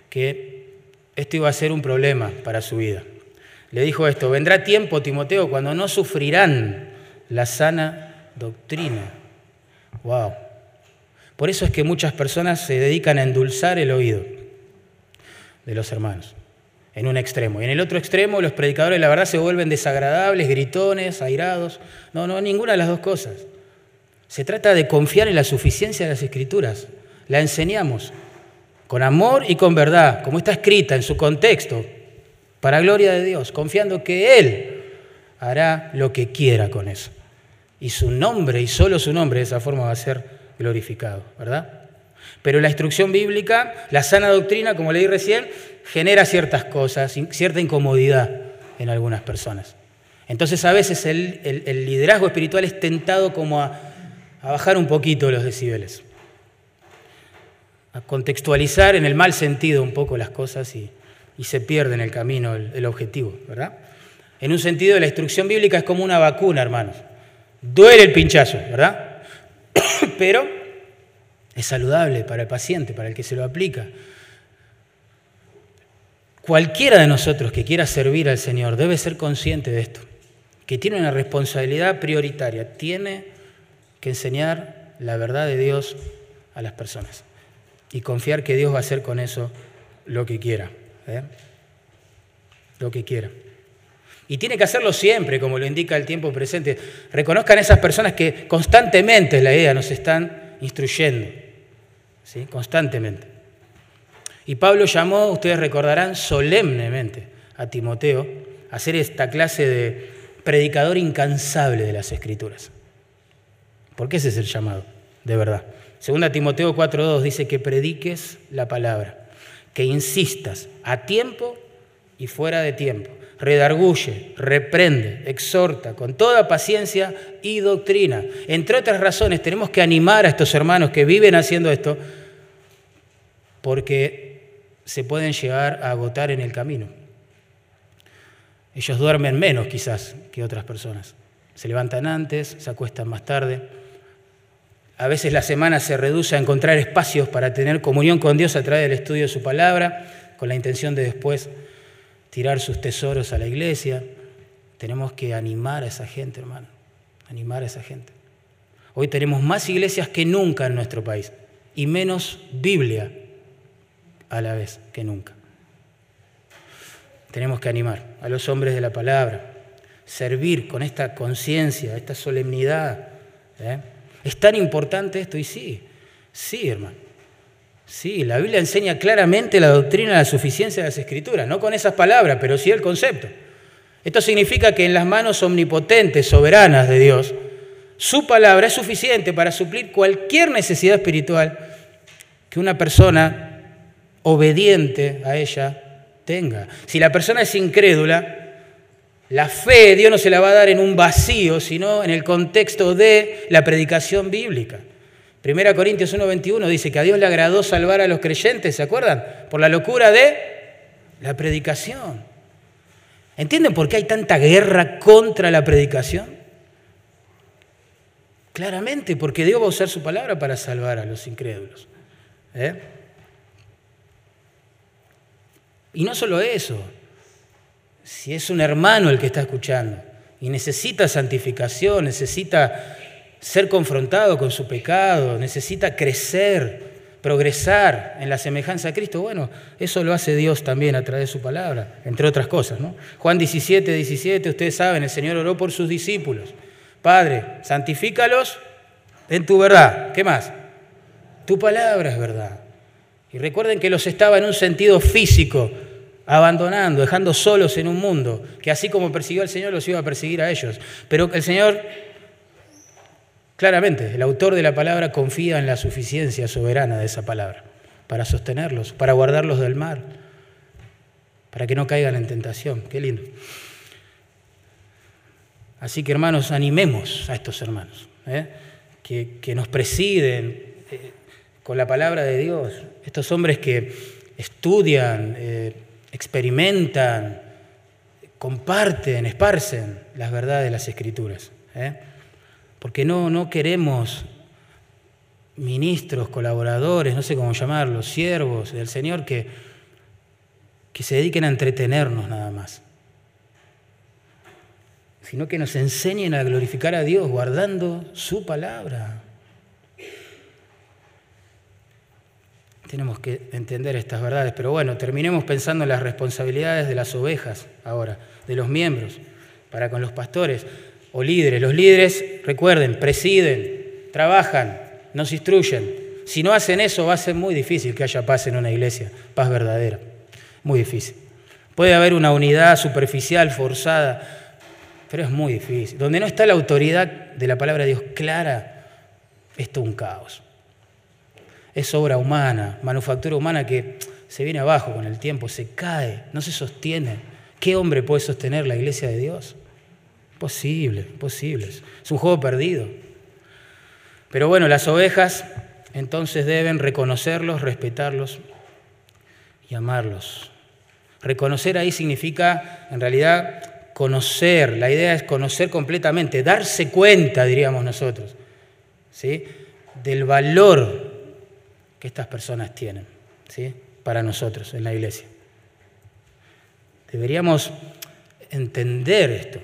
[SPEAKER 1] que esto iba a ser un problema para su vida. Le dijo esto, vendrá tiempo, Timoteo, cuando no sufrirán la sana doctrina. Wow. Por eso es que muchas personas se dedican a endulzar el oído de los hermanos, en un extremo. Y en el otro extremo, los predicadores, la verdad, se vuelven desagradables, gritones, airados. No, no, ninguna de las dos cosas. Se trata de confiar en la suficiencia de las escrituras. La enseñamos con amor y con verdad, como está escrita en su contexto, para gloria de Dios, confiando que Él hará lo que quiera con eso. Y su nombre, y solo su nombre, de esa forma va a ser glorificado, ¿verdad? Pero la instrucción bíblica, la sana doctrina, como leí recién, genera ciertas cosas, cierta incomodidad en algunas personas. Entonces a veces el, liderazgo espiritual es tentado como a, bajar un poquito los decibeles, a contextualizar en el mal sentido un poco las cosas y, se pierde en el camino el, el objetivo, ¿verdad? En un sentido la instrucción bíblica es como una vacuna, hermanos. Duele el pinchazo, ¿verdad? Pero es saludable para el paciente, para el que se lo aplica. Cualquiera de nosotros que quiera servir al Señor debe ser consciente de esto, que tiene una responsabilidad prioritaria, tiene que enseñar la verdad de Dios a las personas y confiar que Dios va a hacer con eso lo que quiera, ¿eh? lo que quiera. Y tiene que hacerlo siempre, como lo indica el tiempo presente. Reconozcan esas personas que constantemente, la idea, nos están instruyendo, constantemente. Y Pablo llamó, ustedes recordarán, solemnemente a Timoteo a hacer esta clase de predicador incansable de las Escrituras. Porque ese es el llamado, de verdad. Segunda Timoteo 4.2 dice que prediques la palabra, que insistas a tiempo y fuera de tiempo. Redarguye, reprende, exhorta con toda paciencia y doctrina. Entre otras razones, tenemos que animar a estos hermanos que viven haciendo esto, porque se pueden llegar a agotar en el camino. Ellos duermen menos quizás que otras personas. Se levantan antes, se acuestan más tarde. A veces la semana se reduce a encontrar espacios para tener comunión con Dios a través del estudio de su palabra, con la intención de después tirar sus tesoros a la iglesia. Tenemos que animar a esa gente, hermano, animar a esa gente. Hoy tenemos más iglesias que nunca en nuestro país y menos Biblia a la vez que nunca. Tenemos que animar a los hombres de la palabra, servir con esta conciencia, esta solemnidad. ¿eh? ¿Es tan importante esto? Y sí, sí, hermano. Sí, la Biblia enseña claramente la doctrina de la suficiencia de las escrituras, no con esas palabras, pero sí el concepto. Esto significa que en las manos omnipotentes, soberanas de Dios, su palabra es suficiente para suplir cualquier necesidad espiritual que una persona obediente a ella tenga. Si la persona es incrédula, la fe Dios no se la va a dar en un vacío, sino en el contexto de la predicación bíblica. Primera Corintios 1:21 dice que a Dios le agradó salvar a los creyentes, ¿se acuerdan? Por la locura de la predicación. ¿Entienden por qué hay tanta guerra contra la predicación? Claramente, porque Dios va a usar su palabra para salvar a los incrédulos. ¿eh? Y no solo eso, si es un hermano el que está escuchando y necesita santificación, necesita ser confrontado con su pecado, necesita crecer, progresar en la semejanza a Cristo, bueno, eso lo hace Dios también a través de su palabra, entre otras cosas. ¿no? Juan 17, 17, ustedes saben, el Señor oró por sus discípulos. Padre, santifícalos en tu verdad. ¿Qué más? Tu palabra es verdad. Y recuerden que los estaba en un sentido físico, abandonando, dejando solos en un mundo, que así como persiguió al Señor, los iba a perseguir a ellos. Pero el Señor, claramente, el autor de la palabra confía en la suficiencia soberana de esa palabra, para sostenerlos, para guardarlos del mal, para que no caigan en tentación. Qué lindo. Así que hermanos, animemos a estos hermanos, ¿eh? que, nos presiden. Eh, con la palabra de Dios. Estos hombres que estudian, eh, experimentan, comparten, esparcen las verdades de las escrituras. ¿eh? Porque no, no queremos ministros, colaboradores, no sé cómo llamarlos, siervos del Señor que, que se dediquen a entretenernos nada más, sino que nos enseñen a glorificar a Dios guardando su palabra. Tenemos que entender estas verdades, pero bueno, terminemos pensando en las responsabilidades de las ovejas ahora, de los miembros, para con los pastores o líderes. Los líderes, recuerden, presiden, trabajan, nos instruyen, Si no hacen eso, va a ser muy difícil que haya paz en una iglesia, paz verdadera. Muy difícil. Puede haber una unidad superficial, forzada, pero es muy difícil. Donde no está la autoridad de la palabra de Dios clara, es todo un caos. Es obra humana, manufactura humana que se viene abajo con el tiempo, se cae, no se sostiene. ¿Qué hombre puede sostener la iglesia de Dios? Posible, posible. Es un juego perdido. Pero bueno, las ovejas entonces deben reconocerlos, respetarlos y amarlos. Reconocer ahí significa, en realidad, conocer. La idea es conocer completamente, darse cuenta, diríamos nosotros, ¿sí? del valor que estas personas tienen ¿sí? para nosotros en la iglesia. Deberíamos entender esto.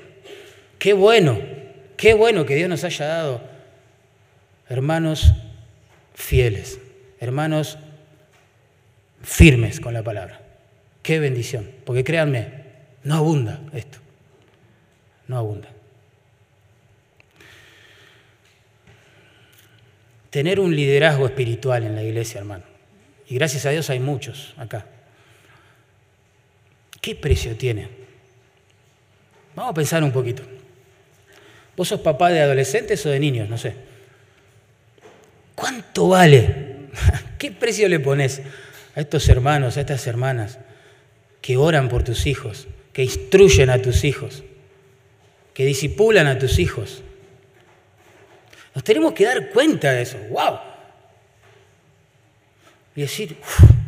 [SPEAKER 1] Qué bueno, qué bueno que Dios nos haya dado hermanos fieles, hermanos firmes con la palabra. Qué bendición, porque créanme, no abunda esto, no abunda. Tener un liderazgo espiritual en la iglesia, hermano, y gracias a Dios hay muchos acá. ¿Qué precio tiene? Vamos a pensar un poquito. ¿Vos sos papá de adolescentes o de niños? No sé. ¿Cuánto vale? ¿Qué precio le pones a estos hermanos, a estas hermanas que oran por tus hijos, que instruyen a tus hijos, que disipulan a tus hijos? Nos tenemos que dar cuenta de eso. ¡Wow! Y decir,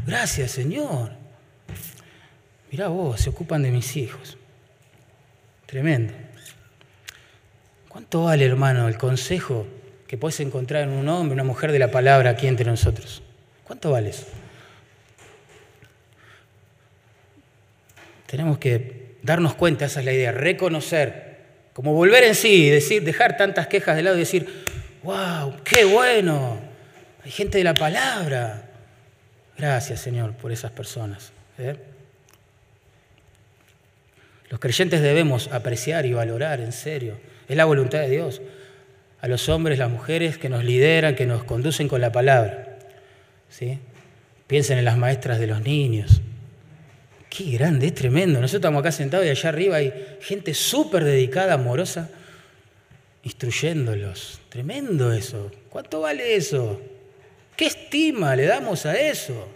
[SPEAKER 1] gracias Señor. Mirá vos, se ocupan de mis hijos. Tremendo. ¿Cuánto vale, hermano, el consejo que puedes encontrar en un hombre, una mujer de la palabra aquí entre nosotros? ¿Cuánto vale eso? Tenemos que darnos cuenta, esa es la idea, reconocer, como volver en sí, decir, dejar tantas quejas de lado y decir, wow, qué bueno, hay gente de la palabra. Gracias, Señor, por esas personas. ¿eh? Los creyentes debemos apreciar y valorar, en serio, es la voluntad de Dios. A los hombres, las mujeres que nos lideran, que nos conducen con la palabra. ¿Sí? Piensen en las maestras de los niños. Qué grande, es tremendo. Nosotros estamos acá sentados y allá arriba hay gente súper dedicada, amorosa, instruyéndolos. Tremendo eso. ¿Cuánto vale eso? ¿Qué estima le damos a eso?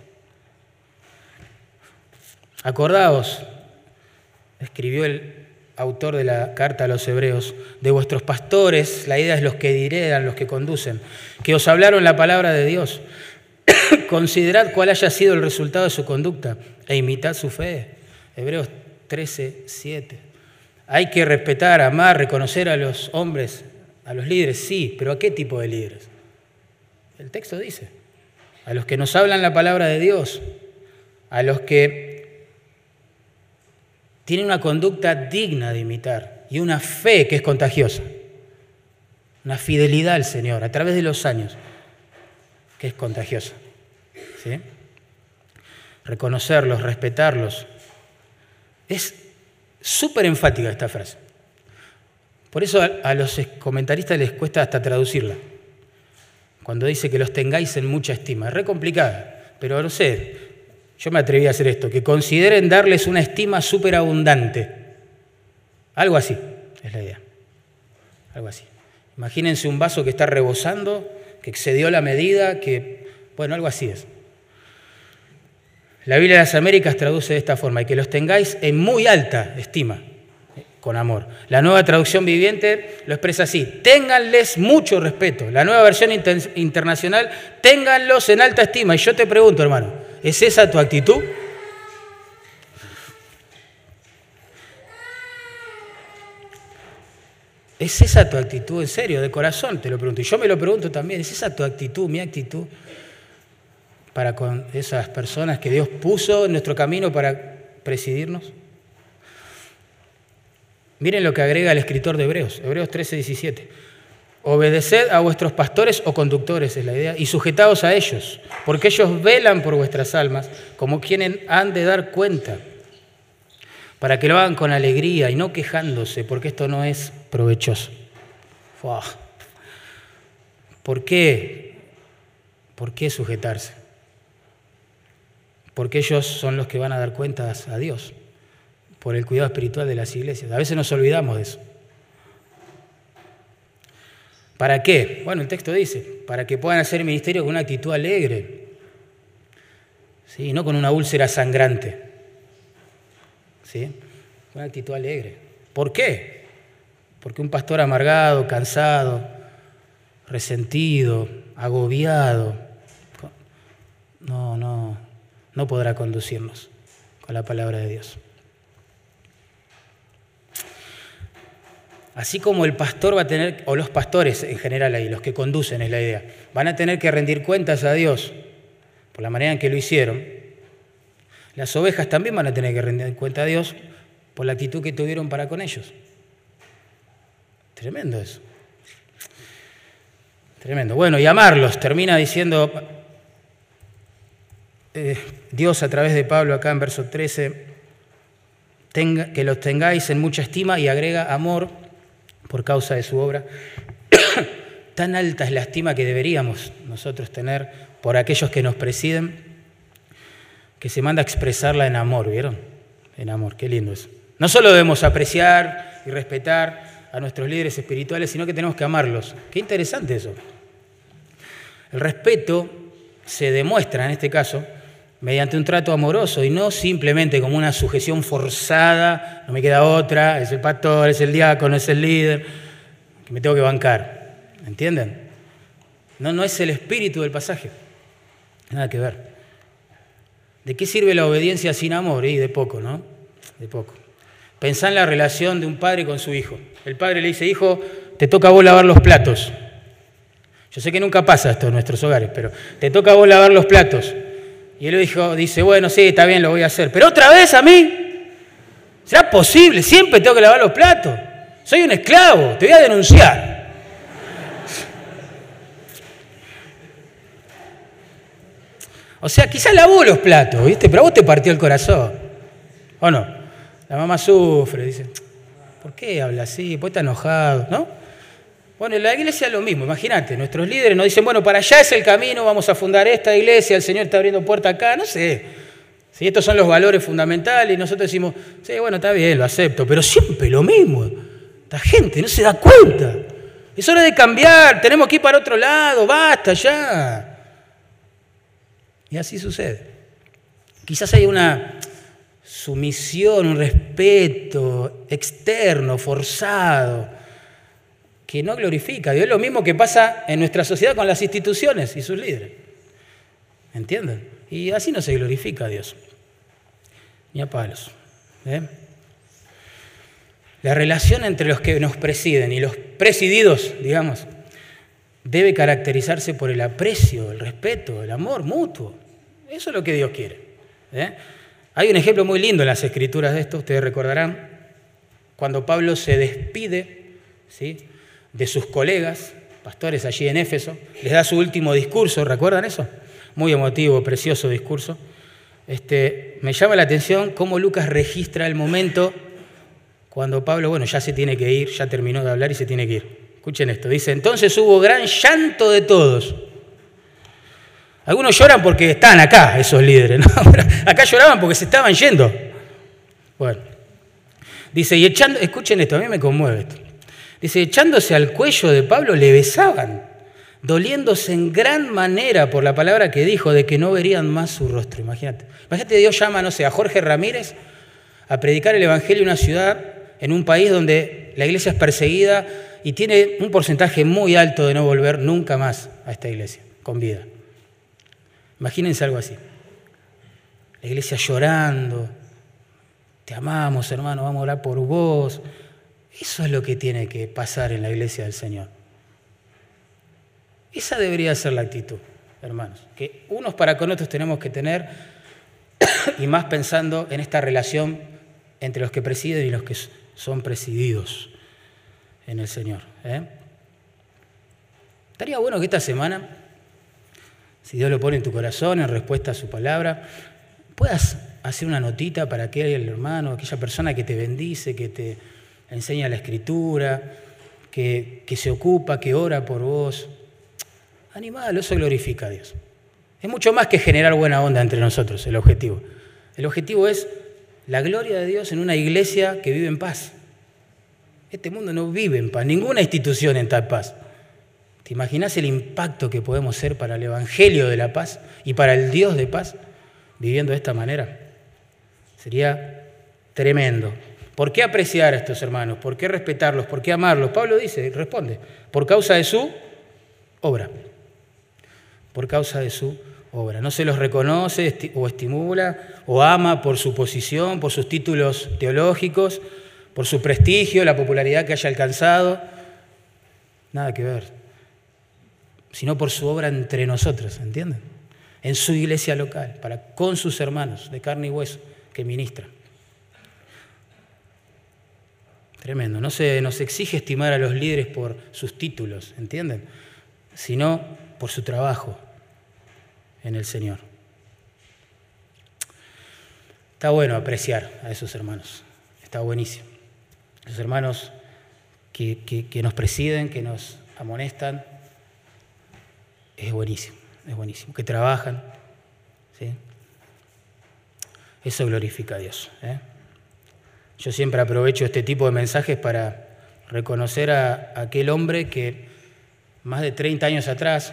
[SPEAKER 1] Acordaos, escribió el autor de la carta a los hebreos, de vuestros pastores, la idea es los que diredan, los que conducen, que os hablaron la palabra de Dios. Considerad cuál haya sido el resultado de su conducta e imitad su fe. Hebreos 13, 7. Hay que respetar, amar, reconocer a los hombres, a los líderes, sí, pero ¿a qué tipo de líderes? El texto dice, a los que nos hablan la palabra de Dios, a los que tiene una conducta digna de imitar y una fe que es contagiosa. Una fidelidad al Señor a través de los años que es contagiosa. ¿Sí? Reconocerlos, respetarlos. Es súper enfática esta frase. Por eso a, los comentaristas les cuesta hasta traducirla. Cuando dice que los tengáis en mucha estima. Es re complicada, pero no sé, yo me atreví a hacer esto, que consideren darles una estima superabundante. Algo así es la idea. Algo así. Imagínense un vaso que está rebosando, que excedió la medida, que, bueno, algo así es. La Biblia de las Américas traduce de esta forma, y que los tengáis en muy alta estima, con amor. La nueva traducción viviente lo expresa así, ténganles mucho respeto. La nueva versión internacional, ténganlos en alta estima. Y yo te pregunto, hermano, ¿Es esa tu actitud? ¿Es esa tu actitud en serio, de corazón? Te lo pregunto. Y yo me lo pregunto también. ¿Es esa tu actitud, mi actitud, para con esas personas que Dios puso en nuestro camino para presidirnos? Miren lo que agrega el escritor de Hebreos, Hebreos 13, 17. Obedeced a vuestros pastores o conductores, es la idea, y sujetaos a ellos, porque ellos velan por vuestras almas como quienes han de dar cuenta, para que lo hagan con alegría y no quejándose, porque esto no es provechoso. ¿Por qué? ¿Por qué sujetarse? Porque ellos son los que van a dar cuentas a Dios por el cuidado espiritual de las iglesias. A veces nos olvidamos de eso. ¿Para qué? Bueno, el texto dice, para que puedan hacer ministerio con una actitud alegre, ¿sí? no con una úlcera sangrante, ¿sí? con una actitud alegre. ¿Por qué? Porque un pastor amargado, cansado, resentido, agobiado, no, no, no podrá conducirnos con la palabra de Dios. Así como el pastor va a tener, o los pastores en general ahí, los que conducen es la idea, van a tener que rendir cuentas a Dios por la manera en que lo hicieron, las ovejas también van a tener que rendir cuenta a Dios por la actitud que tuvieron para con ellos. Tremendo eso. Tremendo. Bueno, y amarlos, termina diciendo eh, Dios a través de Pablo acá en verso 13, que los tengáis en mucha estima y agrega amor por causa de su obra. Tan alta es la estima que deberíamos nosotros tener por aquellos que nos presiden, que se manda a expresarla en amor, ¿vieron? En amor, qué lindo eso. No solo debemos apreciar y respetar a nuestros líderes espirituales, sino que tenemos que amarlos. Qué interesante eso. El respeto se demuestra en este caso mediante un trato amoroso y no simplemente como una sujeción forzada, no me queda otra, es el pastor, es el diácono, es el líder, que me tengo que bancar. ¿Entienden? No, no es el espíritu del pasaje. Nada que ver. ¿De qué sirve la obediencia sin amor? Y de poco, ¿no? De poco. Pensá en la relación de un padre con su hijo. El padre le dice, hijo, te toca a vos lavar los platos. Yo sé que nunca pasa esto en nuestros hogares, pero te toca a vos lavar los platos. Y él dijo, dice, bueno, sí, está bien, lo voy a hacer. Pero otra vez a mí. ¿Será posible? Siempre tengo que lavar los platos. Soy un esclavo, te voy a denunciar. O sea, quizás lavó los platos, ¿viste? Pero a vos te partió el corazón. ¿O no? La mamá sufre, dice, ¿por qué habla así? ¿Por qué está enojado? ¿No? Bueno, en la iglesia es lo mismo, imagínate, nuestros líderes nos dicen, bueno, para allá es el camino, vamos a fundar esta iglesia, el Señor está abriendo puerta acá, no sé. Si estos son los valores fundamentales y nosotros decimos, sí, bueno, está bien, lo acepto, pero siempre lo mismo. Esta gente no se da cuenta. Es hora de cambiar, tenemos que ir para otro lado, basta ya. Y así sucede. Quizás hay una sumisión, un respeto externo, forzado que no glorifica Dios. Es lo mismo que pasa en nuestra sociedad con las instituciones y sus líderes. ¿Entienden? Y así no se glorifica a Dios. Ni a palos. ¿eh? La relación entre los que nos presiden y los presididos, digamos, debe caracterizarse por el aprecio, el respeto, el amor mutuo. Eso es lo que Dios quiere. ¿eh? Hay un ejemplo muy lindo en las escrituras de esto, ustedes recordarán, cuando Pablo se despide ¿sí? De sus colegas, pastores allí en Éfeso, les da su último discurso, ¿recuerdan eso? Muy emotivo, precioso discurso. Este, me llama la atención cómo Lucas registra el momento cuando Pablo, bueno, ya se tiene que ir, ya terminó de hablar y se tiene que ir. Escuchen esto, dice, entonces hubo gran llanto de todos. Algunos lloran porque están acá, esos líderes, ¿no? acá lloraban porque se estaban yendo. Bueno, dice, y echando, escuchen esto, a mí me conmueve esto. Dice, echándose al cuello de Pablo le besaban, doliéndose en gran manera por la palabra que dijo de que no verían más su rostro. Imagínate. Imagínate, Dios llama, no sé, a Jorge Ramírez a predicar el Evangelio en una ciudad, en un país donde la iglesia es perseguida y tiene un porcentaje muy alto de no volver nunca más a esta iglesia, con vida. Imagínense algo así. La iglesia llorando, te amamos hermano, vamos a orar por vos, eso es lo que tiene que pasar en la iglesia del Señor. Esa debería ser la actitud, hermanos, que unos para con otros tenemos que tener, y más pensando en esta relación entre los que presiden y los que son presididos en el Señor. ¿eh? Estaría bueno que esta semana, si Dios lo pone en tu corazón en respuesta a su palabra, puedas hacer una notita para aquel hermano, aquella persona que te bendice, que te enseña la escritura, que, se ocupa, que ora por vos. Animalo, eso glorifica a Dios. Es mucho más que generar buena onda entre nosotros, el objetivo. El objetivo es la gloria de Dios en una iglesia que vive en paz. Este mundo no vive en paz, ninguna institución en tal paz. ¿Te imaginas el impacto que podemos ser para el Evangelio de la paz y para el Dios de paz viviendo de esta manera? Sería tremendo. ¿Por qué apreciar a estos hermanos? ¿Por qué respetarlos? ¿Por qué amarlos? Pablo dice, responde, por causa de su obra. Por causa de su obra. No se los reconoce o estimula o ama por su posición, por sus títulos teológicos, por su prestigio, la popularidad que haya alcanzado. Nada que ver. Sino por su obra entre nosotros, ¿entienden? En su iglesia local, para con sus hermanos de carne y hueso que ministran. Tremendo. No se nos exige estimar a los líderes por sus títulos, ¿entienden? Sino por su trabajo en el Señor. Está bueno apreciar a esos hermanos. Está buenísimo. Los hermanos que, nos presiden, que nos amonestan, es buenísimo, es buenísimo. Que trabajan, ¿sí? Eso glorifica a Dios. ¿eh? Yo siempre aprovecho este tipo de mensajes para reconocer a aquel hombre que más de 30 años atrás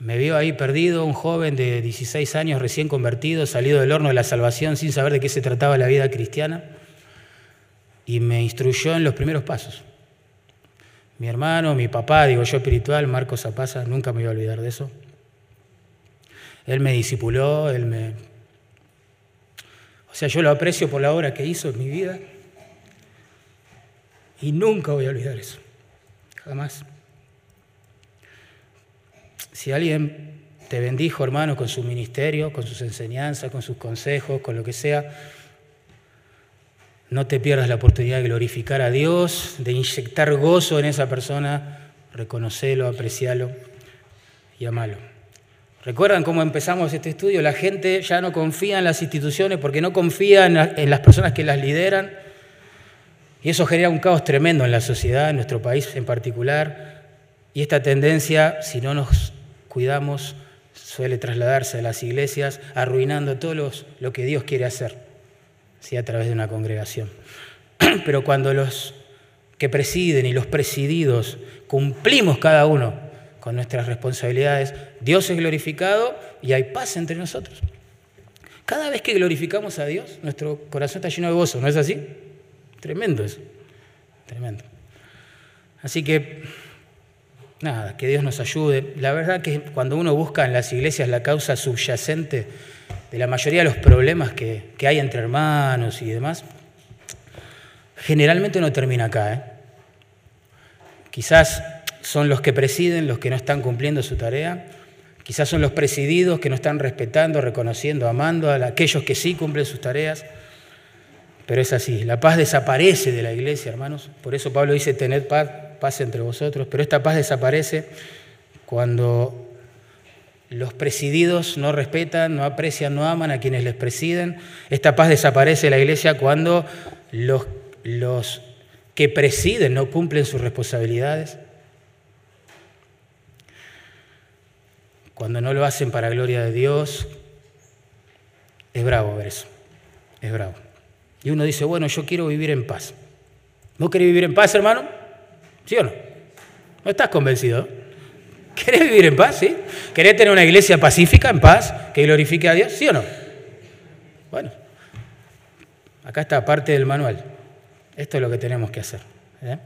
[SPEAKER 1] me vio ahí perdido, un joven de 16 años recién convertido, salido del horno de la salvación sin saber de qué se trataba la vida cristiana y me instruyó en los primeros pasos. Mi hermano, mi papá, digo yo espiritual, Marcos Zapaza, nunca me voy a olvidar de eso. Él me discipuló, él me... O sea, yo lo aprecio por la obra que hizo en mi vida y nunca voy a olvidar eso, jamás. Si alguien te bendijo, hermano, con su ministerio, con sus enseñanzas, con sus consejos, con lo que sea, no te pierdas la oportunidad de glorificar a Dios, de inyectar gozo en esa persona, reconocelo, aprecialo y amalo. ¿Recuerdan cómo empezamos este estudio? La gente ya no confía en las instituciones porque no confía en las personas que las lideran. Y eso genera un caos tremendo en la sociedad, en nuestro país en particular. Y esta tendencia, si no nos cuidamos, suele trasladarse a las iglesias, arruinando todo lo que Dios quiere hacer a través de una congregación. Pero cuando los que presiden y los presididos cumplimos cada uno con nuestras responsabilidades, Dios es glorificado y hay paz entre nosotros. Cada vez que glorificamos a Dios, nuestro corazón está lleno de gozo, ¿no es así? Tremendo eso, tremendo. Así que, nada, que Dios nos ayude. La verdad que cuando uno busca en las iglesias la causa subyacente, de la mayoría de los problemas que, hay entre hermanos y demás, generalmente no termina acá. ¿eh? Quizás son los que presiden los que no están cumpliendo su tarea, quizás son los presididos que no están respetando, reconociendo, amando a aquellos que sí cumplen sus tareas, pero es así, la paz desaparece de la iglesia, hermanos, por eso Pablo dice, tened paz, paz entre vosotros, pero esta paz desaparece cuando los presididos no respetan, no aprecian, no aman a quienes les presiden. Esta paz desaparece de la iglesia cuando los, los que presiden no cumplen sus responsabilidades. Cuando no lo hacen para gloria de Dios. Es bravo ver eso. Es bravo. Y uno dice, bueno, yo quiero vivir en paz. ¿No querés vivir en paz, hermano? ¿Sí o no? ¿No estás convencido? ¿Querés vivir en paz? ¿Sí? ¿Querés tener una iglesia pacífica, en paz, que glorifique a Dios? ¿Sí o no? Bueno, acá está parte del manual. Esto es lo que tenemos que hacer. ¿eh?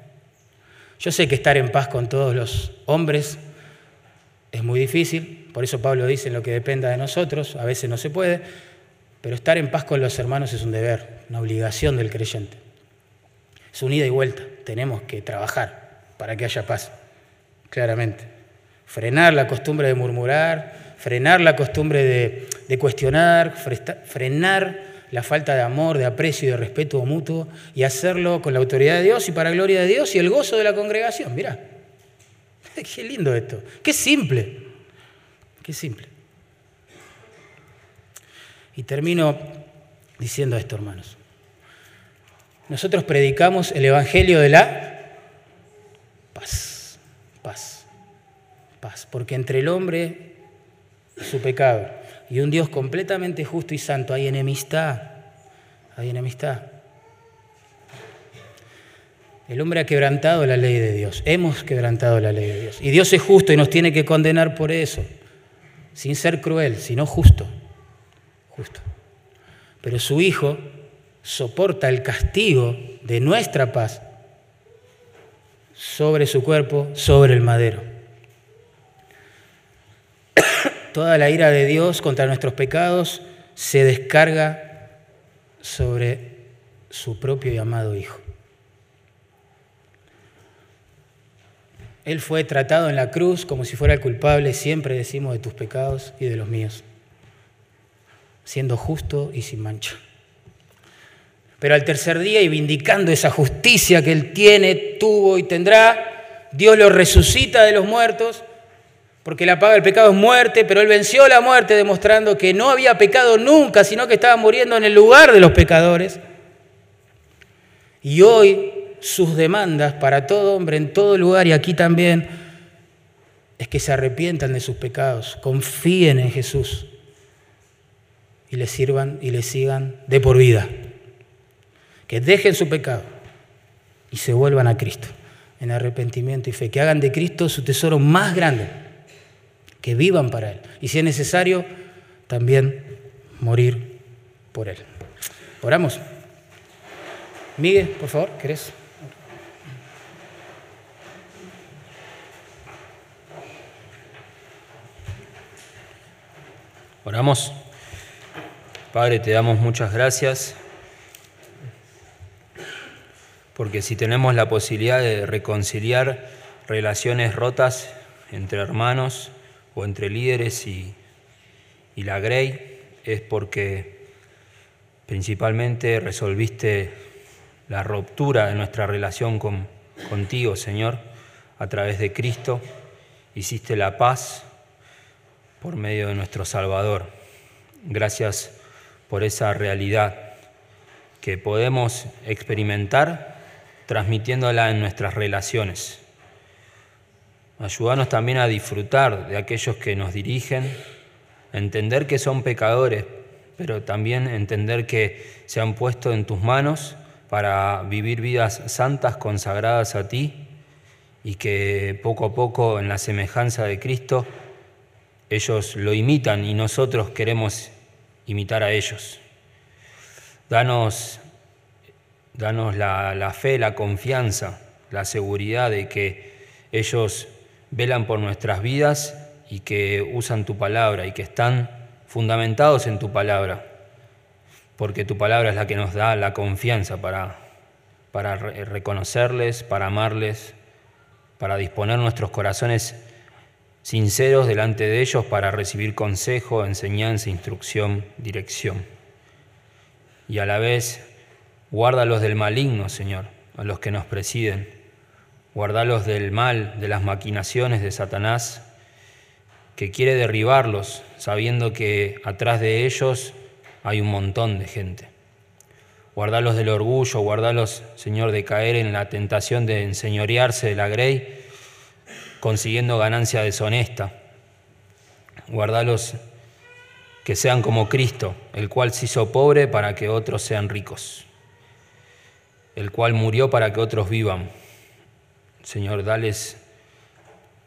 [SPEAKER 1] Yo sé que estar en paz con todos los hombres es muy difícil, por eso Pablo dice en lo que dependa de nosotros, a veces no se puede, pero estar en paz con los hermanos es un deber, una obligación del creyente. Es un ida y vuelta, tenemos que trabajar para que haya paz, claramente frenar la costumbre de murmurar, frenar la costumbre de, cuestionar, frenar la falta de amor, de aprecio y de respeto mutuo y hacerlo con la autoridad de Dios y para gloria de Dios y el gozo de la congregación. Mira, qué lindo esto, qué simple, qué simple. Y termino diciendo esto, hermanos. Nosotros predicamos el Evangelio de la paz, paz porque entre el hombre su pecado. Y un Dios completamente justo y santo. Hay enemistad. Hay enemistad. El hombre ha quebrantado la ley de Dios. Hemos quebrantado la ley de Dios. Y Dios es justo y nos tiene que condenar por eso. Sin ser cruel, sino justo. Justo. Pero su Hijo soporta el castigo de nuestra paz sobre su cuerpo, sobre el madero. Toda la ira de Dios contra nuestros pecados se descarga sobre su propio y amado Hijo. Él fue tratado en la cruz como si fuera el culpable, siempre decimos, de tus pecados y de los míos, siendo justo y sin mancha. Pero al tercer día y vindicando esa justicia que Él tiene, tuvo y tendrá, Dios lo resucita de los muertos, porque la paga del pecado es muerte, pero Él venció la muerte demostrando que no había pecado nunca, sino que estaba muriendo en el lugar de los pecadores. Y hoy sus demandas para todo hombre en todo lugar y aquí también es que se arrepientan de sus pecados, confíen en Jesús y le sirvan y le sigan de por vida que dejen su pecado y se vuelvan a Cristo en arrepentimiento y fe, que hagan de Cristo su tesoro más grande, que vivan para Él y si es necesario, también morir por Él. Oramos. Miguel, por favor, ¿querés?
[SPEAKER 2] Oramos. Padre, te damos muchas gracias porque si tenemos la posibilidad de reconciliar relaciones rotas entre hermanos o entre líderes y, la Grey, es porque principalmente resolviste la ruptura de nuestra relación con, contigo, Señor, a través de Cristo, hiciste la paz por medio de nuestro Salvador. Gracias por esa realidad que podemos experimentar transmitiéndola en nuestras relaciones. Ayúdanos también a disfrutar de aquellos que nos dirigen, entender que son pecadores, pero también entender que se han puesto en tus manos para vivir vidas santas, consagradas a ti, y que poco a poco en la semejanza de Cristo ellos lo imitan y nosotros queremos imitar a ellos. Danos Danos la, fe, la confianza, la seguridad de que ellos velan por nuestras vidas y que usan tu palabra y que están fundamentados en tu palabra, porque tu palabra es la que nos da la confianza para, para reconocerles, para amarles, para disponer nuestros corazones sinceros delante de ellos para recibir consejo, enseñanza, instrucción, dirección. Y a la vez Guárdalos del maligno, Señor, a los que nos presiden. Guárdalos del mal, de las maquinaciones de Satanás, que quiere derribarlos, sabiendo que atrás de ellos hay un montón de gente. Guardalos del orgullo, guardalos, Señor, de caer en la tentación de enseñorearse de la grey, consiguiendo ganancia deshonesta. Guardalos que sean como Cristo, el cual se hizo pobre para que otros sean ricos el cual murió para que otros vivan. Señor, dales,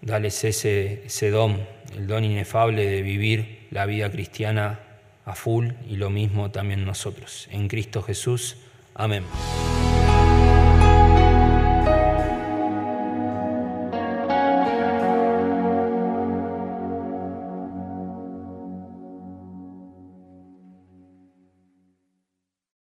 [SPEAKER 2] dales ese, ese don, el don inefable de vivir la vida cristiana a full y lo mismo también nosotros. En Cristo Jesús. Amén.